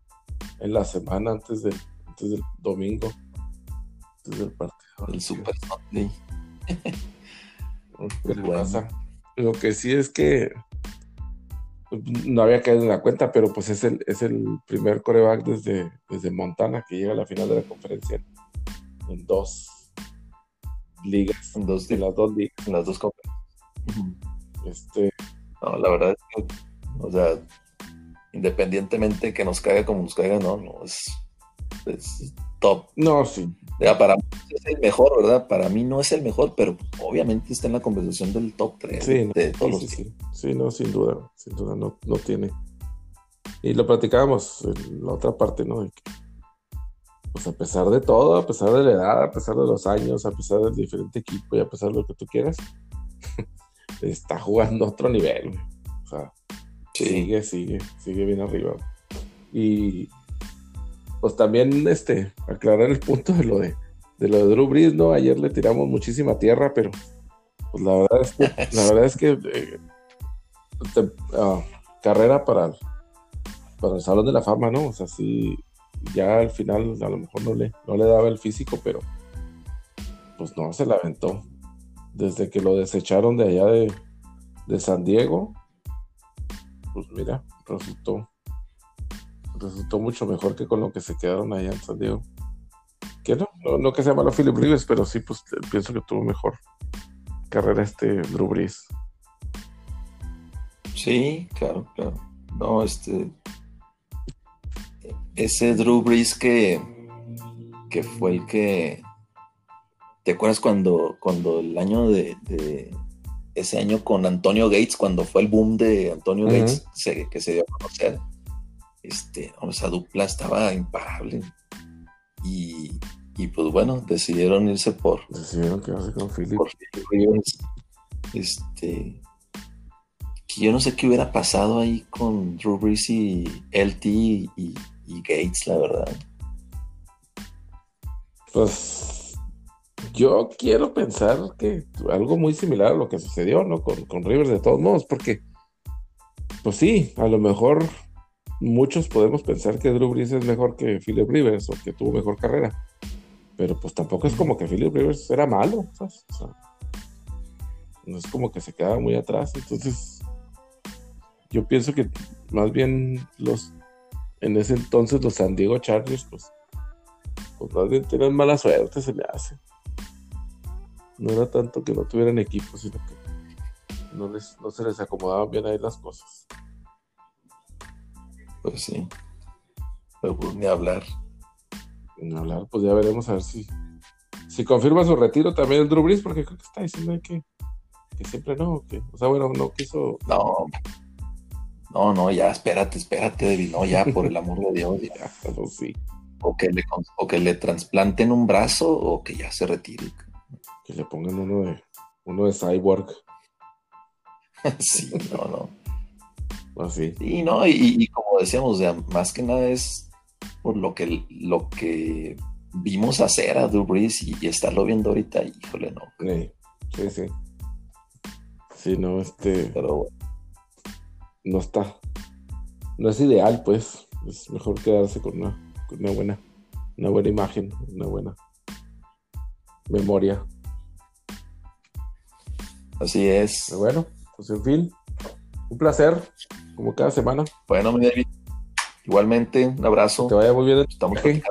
en la semana antes, de, antes del domingo, antes del partido. El Super Sunday. Lo que sí es que no había caído en la cuenta, pero pues es el, es el primer coreback desde, desde Montana que llega a la final de la conferencia en dos ligas, en, dos, en las dos ligas, en las dos conferencias. Este, no, la verdad es que, o sea, independientemente que nos caiga como nos caiga, no, no, es, es top. No, sí, para mí es el mejor, ¿verdad? Para mí no es el mejor, pero obviamente está en la conversación del top 3 sí, de todos sí, sí, no, sin duda, sin duda no, no tiene. Y lo platicábamos en la otra parte, ¿no? pues a pesar de todo, a pesar de la edad, a pesar de los años, a pesar del diferente equipo y a pesar de lo que tú quieras, está jugando a otro nivel, O sea, sigue, sigue, sigue bien arriba. Y pues también este, aclarar el punto de lo de, de lo de Drew Brees, ¿no? Ayer le tiramos muchísima tierra, pero pues la verdad es que, la verdad es que eh, ah, carrera para, para el Salón de la Fama, ¿no? O sea, sí, ya al final a lo mejor no le, no le daba el físico, pero pues no, se la aventó. Desde que lo desecharon de allá de, de San Diego, pues mira, resultó resultó mucho mejor que con lo que se quedaron allá en San Diego. Que no, no, que sea malo Philip Rivers, pero sí, pues pienso que tuvo mejor carrera este Drew Brees. Sí, claro, claro. No, este. Ese Drew Brees que, que fue el que. ¿Te acuerdas cuando, cuando el año de, ese año con Antonio Gates, cuando fue el boom de Antonio Gates, que se dio a conocer? Este, esa dupla estaba imparable. Y, pues bueno, decidieron irse por. Decidieron quedarse con Philip. Este. yo no sé qué hubiera pasado ahí con Drew Brees y LT y, Gates, la verdad. Pues yo quiero pensar que algo muy similar a lo que sucedió, ¿no? Con, con Rivers de todos modos, porque pues sí, a lo mejor muchos podemos pensar que Drew Brees es mejor que Philip Rivers o que tuvo mejor carrera. Pero pues tampoco es como que Philip Rivers era malo, no es como que se quedaba muy atrás. Entonces, yo pienso que más bien los en ese entonces los San Diego Chargers, pues, pues más bien tenían mala suerte, se le hace. No era tanto que no tuvieran equipo, sino que no, les, no se les acomodaban bien ahí las cosas. Pues sí. Pero pues ni hablar. Ni hablar, pues ya veremos a ver si, si confirma su retiro también el Drew Brees, porque creo que está diciendo que, que siempre no, que, o sea, bueno, no quiso. No, no, no, ya, espérate, espérate, David, no, ya, por el amor de Dios. Ya. Pues sí. O que, le, o que le trasplanten un brazo o que ya se retire. Que le pongan uno de, uno de cyborg. sí, no, no. Así. Sí, no, y, como decíamos, más que nada es por lo que, lo que vimos hacer a Drew Brees y, estarlo viendo ahorita, híjole, no. Sí, sí, sí. Sí, no, este. Pero no está. No es ideal, pues. Es mejor quedarse con una, con una buena, una buena imagen, una buena memoria. Así es. Pero bueno, pues en fin, un placer, como cada semana. Bueno, mi David, igualmente, un abrazo. te vaya muy bien. Estamos aquí.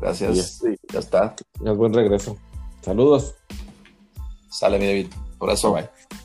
Gracias. Ya, está. Ya buen regreso. Saludos. Sale, mi David. Abrazo. Bye.